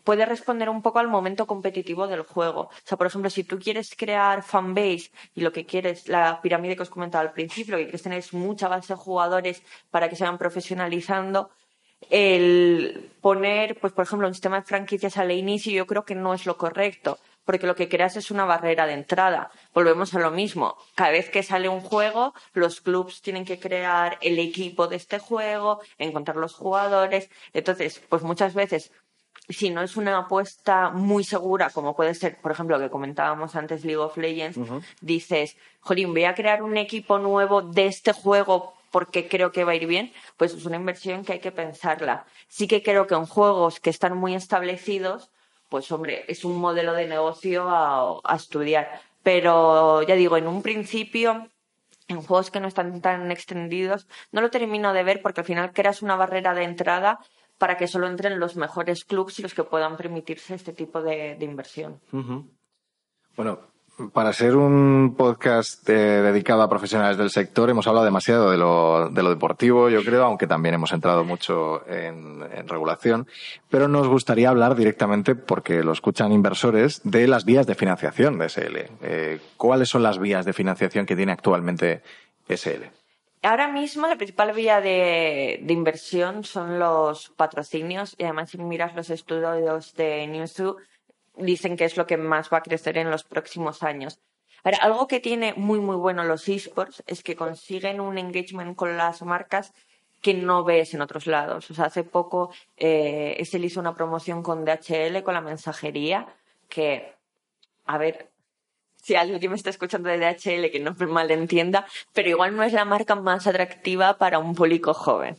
puede responder un poco al momento competitivo del juego. O sea, por ejemplo, si tú quieres crear fanbase y lo que quieres, la pirámide que os comentaba al principio, lo que quieres tener es mucha base de jugadores para que se vayan profesionalizando, el poner, pues por ejemplo, un sistema de franquicias al inicio yo creo que no es lo correcto, porque lo que creas es una barrera de entrada. Volvemos a lo mismo. Cada vez que sale un juego, los clubs tienen que crear el equipo de este juego, encontrar los jugadores. Entonces, pues muchas veces si no es una apuesta muy segura, como puede ser, por ejemplo, lo que comentábamos antes, League of Legends, dices, jolín, voy a crear un equipo nuevo de este juego porque creo que va a ir bien, pues es una inversión que hay que pensarla. Sí que creo que en juegos que están muy establecidos, pues hombre, es un modelo de negocio a, estudiar. Pero ya digo, en un principio, en juegos que no están tan extendidos, no lo termino de ver porque al final creas una barrera de entrada para que solo entren los mejores clubs y los que puedan permitirse este tipo de, inversión. Bueno, para ser un podcast eh, dedicado a profesionales del sector, hemos hablado demasiado de lo, de lo deportivo, yo creo, aunque también hemos entrado mucho en, regulación. Pero nos gustaría hablar directamente, porque lo escuchan inversores, de las vías de financiación de SL. Eh, ¿Cuáles son las vías de financiación que tiene actualmente SL? Ahora mismo la principal vía de, inversión son los patrocinios y además si miras los estudios de Newzoo dicen que es lo que más va a crecer en los próximos años. Ahora, algo que tiene muy, muy bueno los esports es que consiguen un engagement con las marcas que no ves en otros lados. O sea, hace poco eh, hizo una promoción con DHL, con la mensajería, que, a ver, si alguien me está escuchando de DHL que no me malentienda, pero igual no es la marca más atractiva para un público joven.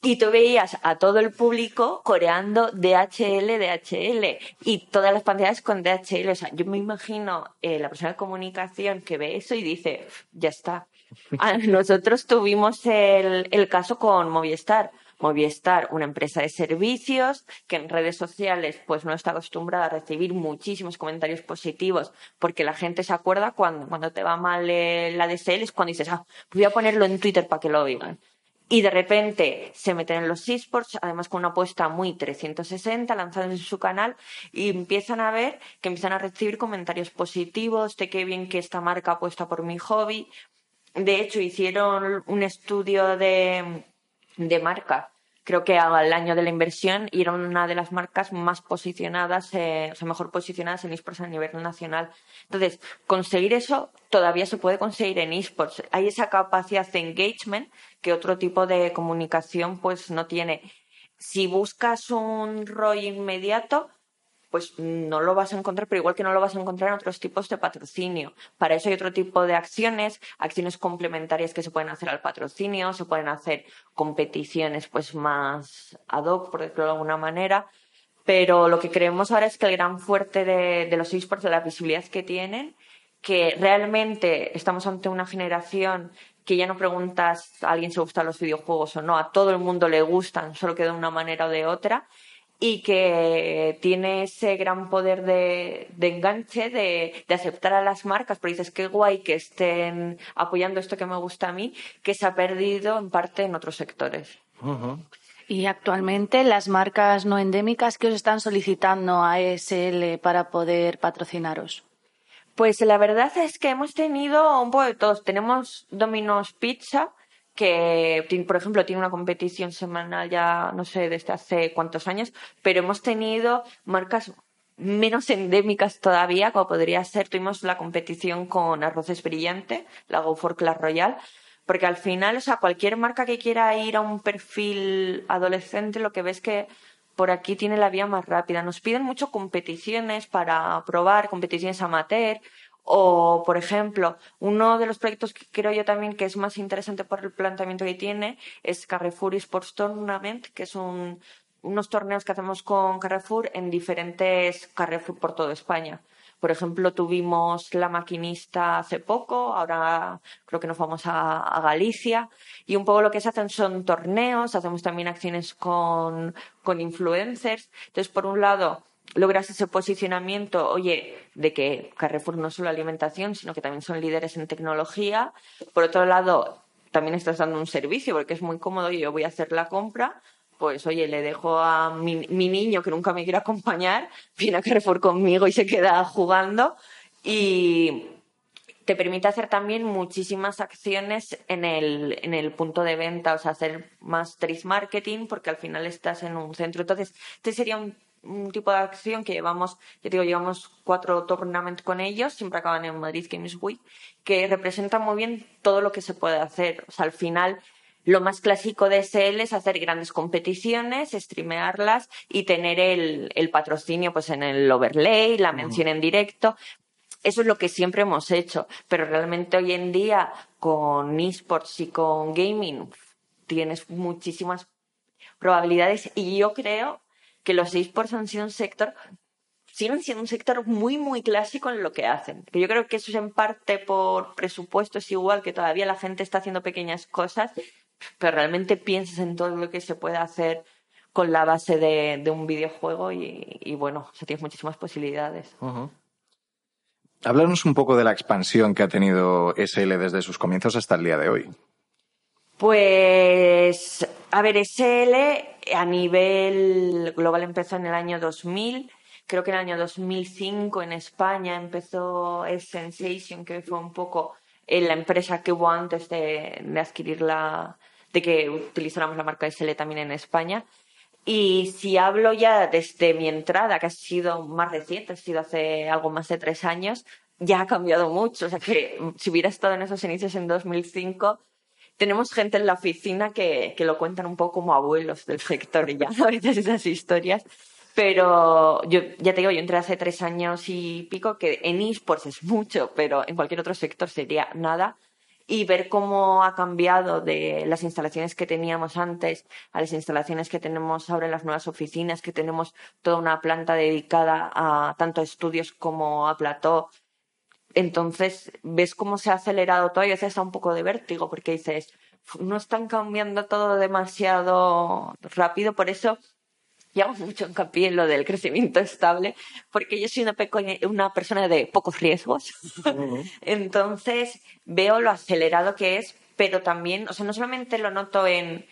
Y tú veías a todo el público coreando DHL, DHL y todas las pantallas con DHL. O sea, yo me imagino eh, la persona de comunicación que ve eso y dice, ya está. [laughs] Ah, nosotros tuvimos el, el caso con Movistar. Movistar, una empresa de servicios que en redes sociales pues no está acostumbrada a recibir muchísimos comentarios positivos porque la gente se acuerda cuando, cuando te va mal la DSL es cuando dices, ah, voy a ponerlo en Twitter para que lo oigan y de repente se meten en los esports, además con una apuesta muy 360 lanzada en su canal y empiezan a ver que empiezan a recibir comentarios positivos de qué bien que esta marca apuesta por mi hobby. De hecho, hicieron un estudio de, de marca creo que al año de la inversión era una de las marcas más posicionadas, eh, o sea, mejor posicionadas en esports a nivel nacional. Entonces, conseguir eso todavía se puede conseguir en esports. Hay esa capacidad de engagement que otro tipo de comunicación pues no tiene. Si buscas un ROI inmediato, pues no lo vas a encontrar, pero igual que no lo vas a encontrar en otros tipos de patrocinio. Para eso hay otro tipo de acciones, acciones complementarias que se pueden hacer al patrocinio, se pueden hacer competiciones pues más ad hoc, por decirlo de alguna manera. Pero lo que creemos ahora es que el gran fuerte de, de los esports, de la visibilidad que tienen, que realmente estamos ante una generación que ya no preguntas a alguien si le gustan los videojuegos o no, a todo el mundo le gustan, solo que de una manera o de otra, y que tiene ese gran poder de, enganche de, aceptar a las marcas, pero dices, qué guay que estén apoyando esto que me gusta a mí, que se ha perdido en parte en otros sectores. Y actualmente las marcas no endémicas que os están solicitando a ESL para poder patrocinaros. Pues la verdad es que hemos tenido un poco de todos. Tenemos Domino's Pizza, que, por ejemplo, tiene una competición semanal ya, no sé, desde hace cuántos años, pero hemos tenido marcas menos endémicas todavía, como podría ser, tuvimos la competición con Arroces Brillante, la Go for Royale, porque al final, o sea, cualquier marca que quiera ir a un perfil adolescente, lo que ves que por aquí tiene la vía más rápida. Nos piden mucho competiciones para probar, competiciones amateur, o, por ejemplo, uno de los proyectos que creo yo también que es más interesante por el planteamiento que tiene es Carrefour Sports Tournament, que es un, unos torneos que hacemos con Carrefour en diferentes Carrefour por toda España. Por ejemplo, tuvimos la maquinista hace poco, ahora creo que nos vamos a, a, Galicia. Y un poco lo que se hacen son torneos, hacemos también acciones con, con influencers. Entonces, por un lado, logras ese posicionamiento, oye, de que Carrefour no solo alimentación, sino que también son líderes en tecnología. Por otro lado, también estás dando un servicio, porque es muy cómodo, yo voy a hacer la compra, pues oye, le dejo a mi, mi niño que nunca me quiere acompañar, viene a Carrefour conmigo y se queda jugando. Y te permite hacer también muchísimas acciones en el, en el punto de venta, o sea, hacer más trade marketing, porque al final estás en un centro. Entonces, este sería un un tipo de acción que llevamos, ya digo, llevamos cuatro tournaments con ellos, siempre acaban en Madrid Games Week, que representa muy bien todo lo que se puede hacer. O sea, al final, lo más clásico de SL es hacer grandes competiciones, streamearlas y tener el, el patrocinio pues en el overlay, la mención en directo. Eso es lo que siempre hemos hecho, pero realmente hoy en día con esports y con gaming tienes muchísimas probabilidades y yo creo que los han sido un sector, siguen siendo un sector muy, muy clásico en lo que hacen. Que yo creo que eso es en parte por presupuesto, es igual que todavía la gente está haciendo pequeñas cosas, pero realmente piensas en todo lo que se puede hacer con la base de, de un videojuego y, bueno, o tienes muchísimas posibilidades. Uh un poco de la expansión que ha tenido SL desde sus comienzos hasta el día de hoy. Pues, a ver, SL a nivel global empezó en el año 2000. Creo que en el año 2005 en España empezó Sensation, que fue un poco eh, la empresa que hubo antes de, de adquirir la, de que utilizáramos la marca SL también en España. Y si hablo ya desde mi entrada, que ha sido más reciente, ha sido hace algo más de tres años, ya ha cambiado mucho. O sea que si hubiera estado en esos inicios en 2005, tenemos gente en la oficina que, que lo cuentan un poco como abuelos del sector ya [laughs] a veces esas historias. Pero yo ya te digo, yo entré hace tres años y pico, que en esports es mucho, pero en cualquier otro sector sería nada. Y ver cómo ha cambiado de las instalaciones que teníamos antes a las instalaciones que tenemos ahora en las nuevas oficinas, que tenemos toda una planta dedicada a tanto estudios como a plató, entonces, ves cómo se ha acelerado todo y a veces da un poco de vértigo porque dices, no están cambiando todo demasiado rápido, por eso llamo mucho hincapié en lo del crecimiento estable, porque yo soy una, una persona de pocos riesgos. [laughs] Entonces, veo lo acelerado que es, pero también, o sea, no solamente lo noto en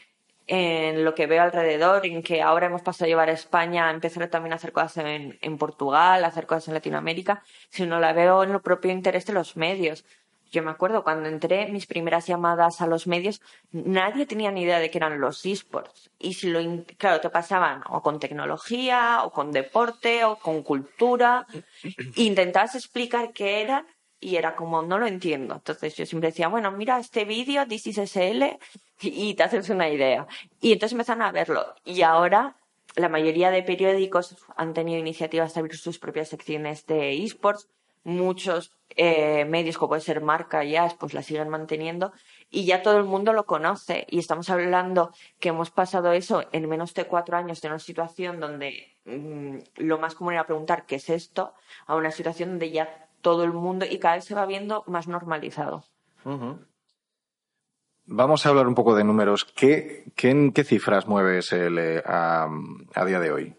en lo que veo alrededor, en que ahora hemos pasado a llevar a España a empezar también a hacer cosas en, en Portugal, a hacer cosas en Latinoamérica, sino la veo en el propio interés de los medios. Yo me acuerdo cuando entré mis primeras llamadas a los medios, nadie tenía ni idea de qué eran los esports. Y si lo, claro, te pasaban o con tecnología, o con deporte, o con cultura. [clears throat] Intentabas explicar qué eran y era como, no lo entiendo. Entonces yo siempre decía, bueno, mira este vídeo, This is SL, y te haces una idea. Y entonces empezaron a verlo. Y ahora la mayoría de periódicos han tenido iniciativas de abrir sus propias secciones de esports. Muchos eh, medios, como puede ser Marca y As, pues la siguen manteniendo. Y ya todo el mundo lo conoce. Y estamos hablando que hemos pasado eso en menos de cuatro años de una situación donde mm, lo más común era preguntar qué es esto, a una situación donde ya todo el mundo y cada vez se va viendo más normalizado. Vamos a hablar un poco de números. ¿Qué, qué, qué cifras mueve SL a, a, día de hoy?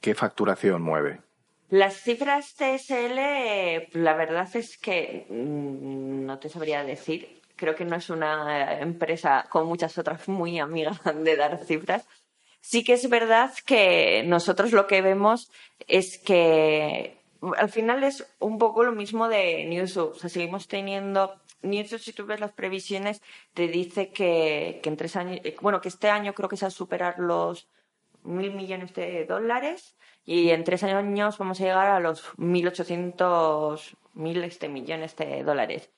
¿Qué facturación mueve? Las cifras de SL, la verdad es que mm, no te sabría decir. Creo que no es una empresa como muchas otras muy amigas [laughs] de dar cifras. Sí que es verdad que nosotros lo que vemos es que al final es un poco lo mismo de Newzoo. O sea, seguimos teniendo Newzoo, si tú ves las previsiones, te dice que, que en tres años, eh, bueno, que este año creo que se va a superar los mil millones de dólares y en tres años vamos a llegar a los 1.800 mil este, millones de dólares.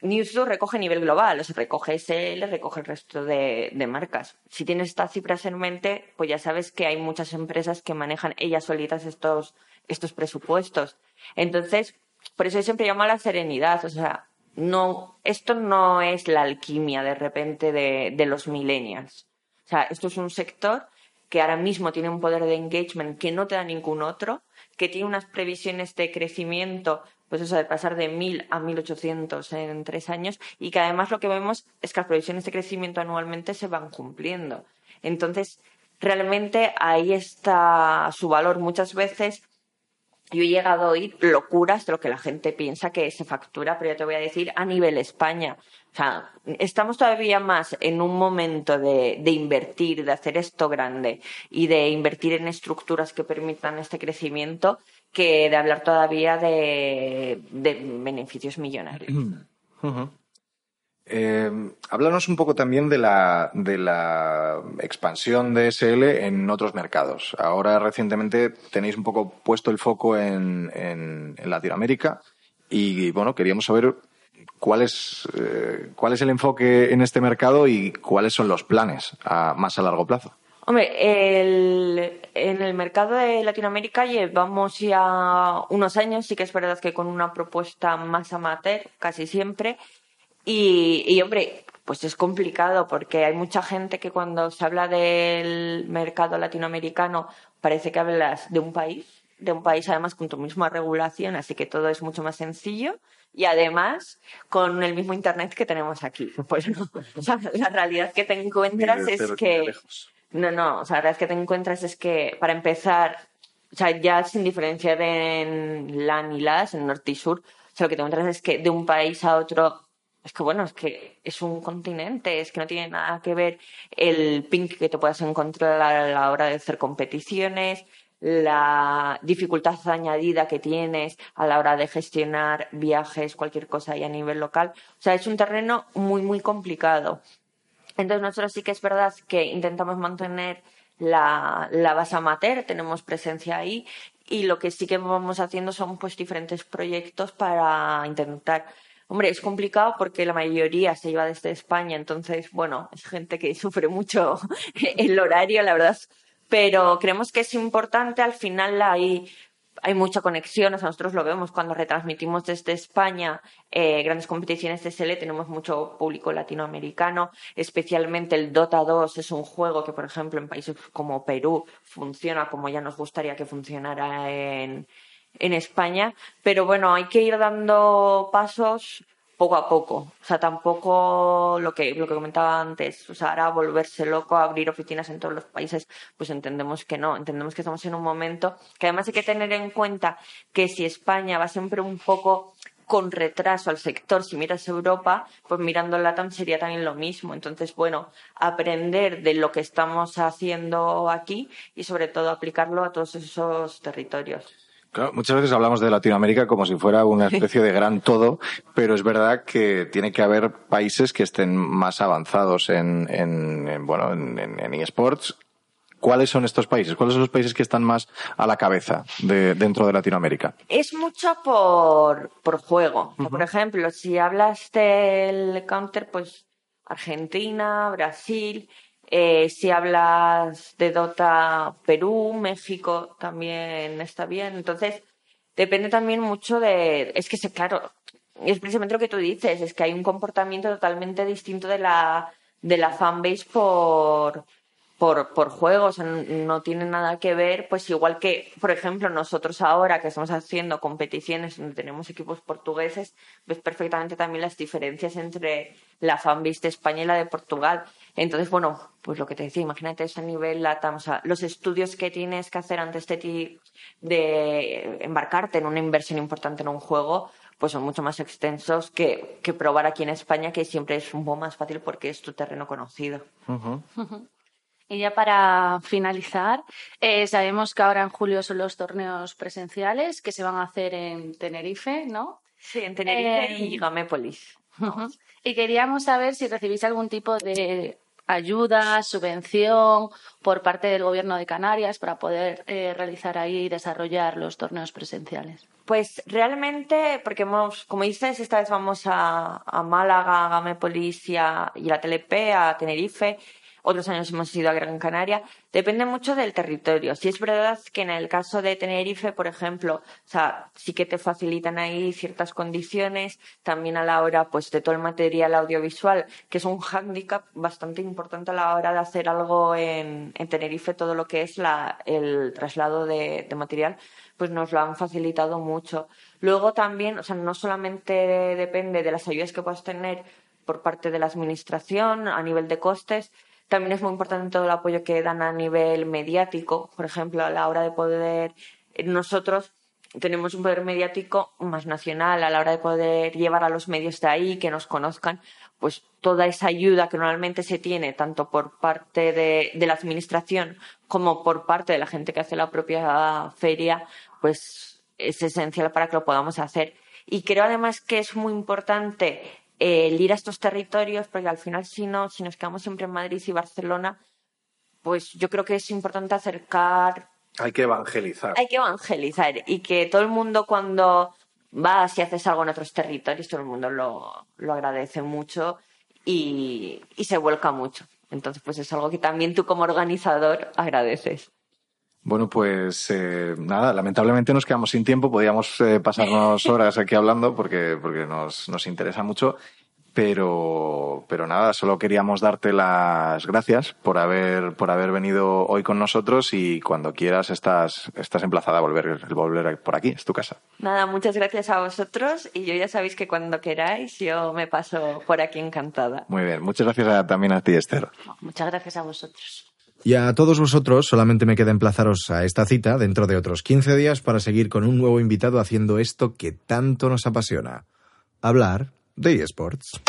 Newzoo recoge a nivel global, o sea, recoge SL, recoge el resto de, de, marcas. Si tienes estas cifras en mente, pues ya sabes que hay muchas empresas que manejan ellas solitas estos, estos presupuestos. Entonces, por eso yo siempre llamo a la serenidad, o sea, no, esto no es la alquimia de repente de, los millennials. O sea, esto es un sector que ahora mismo tiene un poder de engagement que no te da ningún otro, que tiene unas previsiones de crecimiento, pues eso, de pasar de 1.000 a 1.800 en tres años, y que además lo que vemos es que las previsiones de crecimiento anualmente se van cumpliendo. Entonces, realmente ahí está su valor. Muchas veces yo he llegado a oír locuras de lo que la gente piensa que se factura, pero yo te voy a decir a nivel España. O sea, estamos todavía más en un momento de, de, invertir, de hacer esto grande y de invertir en estructuras que permitan este crecimiento que de hablar todavía de, de beneficios millonarios. [clears throat] Eh, háblanos un poco también de la, de la expansión de SL en otros mercados. Ahora recientemente tenéis un poco puesto el foco en, en, Latinoamérica y bueno, queríamos saber cuál es, eh, cuál es el enfoque en este mercado y cuáles son los planes a más a largo plazo. Hombre, en el mercado de Latinoamérica llevamos ya unos años, sí que es verdad que con una propuesta más amateur casi siempre, y, y, hombre, pues es complicado porque hay mucha gente que cuando se habla del mercado latinoamericano parece que hablas de un país, de un país además con tu misma regulación, así que todo es mucho más sencillo y además con el mismo internet que tenemos aquí. [laughs] Pues no, o sea, la realidad que te encuentras es que no, no, o sea, la realidad que te encuentras es que para empezar, o sea, ya sin diferenciar en LAN y LAS, en norte y sur, o sea, lo que te encuentras es que de un país a otro es que bueno, es que es un continente, es que no tiene nada que ver el ping que te puedas encontrar a la hora de hacer competiciones, la dificultad añadida que tienes a la hora de gestionar viajes, cualquier cosa a nivel local. O sea, es un terreno muy, muy complicado. Entonces nosotros sí que es verdad que intentamos mantener la, la base amateur, tenemos presencia ahí y lo que sí que vamos haciendo son pues diferentes proyectos para intentar Hombre, es complicado porque la mayoría se lleva desde España, entonces, bueno, es gente que [laughs] sufre mucho [laughs] el horario, la verdad. Pero creemos que es importante, al final hay, hay mucha conexión, o sea, nosotros lo vemos cuando retransmitimos desde España eh, grandes competiciones de SL, tenemos mucho público latinoamericano, especialmente el Dota 2 es un juego que, por ejemplo, en países como Perú funciona como ya nos gustaría que funcionara en, en España, pero bueno, hay que ir dando pasos poco a poco. O sea, tampoco lo que, lo que comentaba antes, o sea, ahora volverse loco, abrir oficinas en todos los países, pues entendemos que no, entendemos que estamos en un momento que además hay que tener en cuenta que si España va siempre un poco con retraso al sector, si miras Europa, pues mirando LATAM sería también lo mismo. Entonces, bueno, aprender de lo que estamos haciendo aquí y sobre todo aplicarlo a todos esos territorios. Claro, muchas veces hablamos de Latinoamérica como si fuera una [laughs] especie de gran todo, pero es verdad que tiene que haber países que estén más avanzados en, en, en bueno, en, en, eSports. ¿Cuáles son estos países? ¿Cuáles son los países que están más a la cabeza de, dentro de Latinoamérica? Es mucho por, por juego. Uh -huh. Por ejemplo, si hablas del counter, pues Argentina, Brasil, eh, si hablas de Dota Perú, México también está bien. Entonces, depende también mucho de. Es que, claro, es precisamente lo que tú dices, es que hay un comportamiento totalmente distinto de la, de la fanbase por, por, por juegos, no tiene nada que ver, pues igual que, por ejemplo, nosotros ahora que estamos haciendo competiciones donde tenemos equipos portugueses, ves perfectamente también las diferencias entre la fanbase de España y la de Portugal. Entonces, bueno, pues lo que te decía, imagínate ese nivel LATAM, o sea, los estudios que tienes que hacer antes de ti de embarcarte en una inversión importante en un juego, pues son mucho más extensos que, que probar aquí en España, que siempre es un poco más fácil porque es tu terreno conocido. Uh -huh. Y ya para finalizar, eh, sabemos que ahora en julio son los torneos presenciales que se van a hacer en Tenerife, ¿no? Sí, en Tenerife Eh, y Gamépolis. Y queríamos saber si recibís algún tipo de ayuda, subvención por parte del Gobierno de Canarias para poder eh, realizar ahí y desarrollar los torneos presenciales. Pues realmente, porque hemos, como dices, esta vez vamos a, a Málaga, a Gamépolis y a, y a la Telepe, a Tenerife. Otros años hemos ido a Gran Canaria. Depende mucho del territorio. Si es verdad que en el caso de Tenerife, por ejemplo, o sea, sí que te facilitan ahí ciertas condiciones, también a la hora, pues, de todo el material audiovisual, que es un hándicap bastante importante a la hora de hacer algo en, en Tenerife, todo lo que es la, el traslado de, de material pues nos lo han facilitado mucho. Luego también, o sea, no solamente depende de las ayudas que puedas tener por parte de la administración a nivel de costes, también es muy importante todo el apoyo que dan a nivel mediático, por ejemplo, a la hora de poder nosotros tenemos un poder mediático más nacional a la hora de poder llevar a los medios de ahí que nos conozcan, pues toda esa ayuda que normalmente se tiene tanto por parte de, la administración como por parte de la gente que hace la propia feria, pues es esencial para que lo podamos hacer. Y creo además que es muy importante el ir a estos territorios, porque al final si no, si nos quedamos siempre en Madrid y Barcelona, pues yo creo que es importante acercar Hay que evangelizar. hay que evangelizar y que todo el mundo cuando vas y haces algo en otros territorios, todo el mundo lo, lo agradece mucho y, y se vuelca mucho. Entonces, pues es algo que también tú como organizador agradeces. Bueno, pues eh, nada, lamentablemente nos quedamos sin tiempo, podíamos eh, pasarnos [laughs] horas aquí hablando porque, porque nos, nos interesa mucho, pero, pero nada, solo queríamos darte las gracias por haber, por haber venido hoy con nosotros y cuando quieras estás, estás emplazada a volver, volver por aquí, es tu casa. Nada, muchas gracias a vosotros y yo ya sabéis que cuando queráis yo me paso por aquí encantada. Muy bien, muchas gracias a- también a ti, Esther. Muchas gracias a vosotros. Y a todos vosotros solamente me queda emplazaros a esta cita dentro de otros 15 días para seguir con un nuevo invitado haciendo esto que tanto nos apasiona. Hablar de eSports.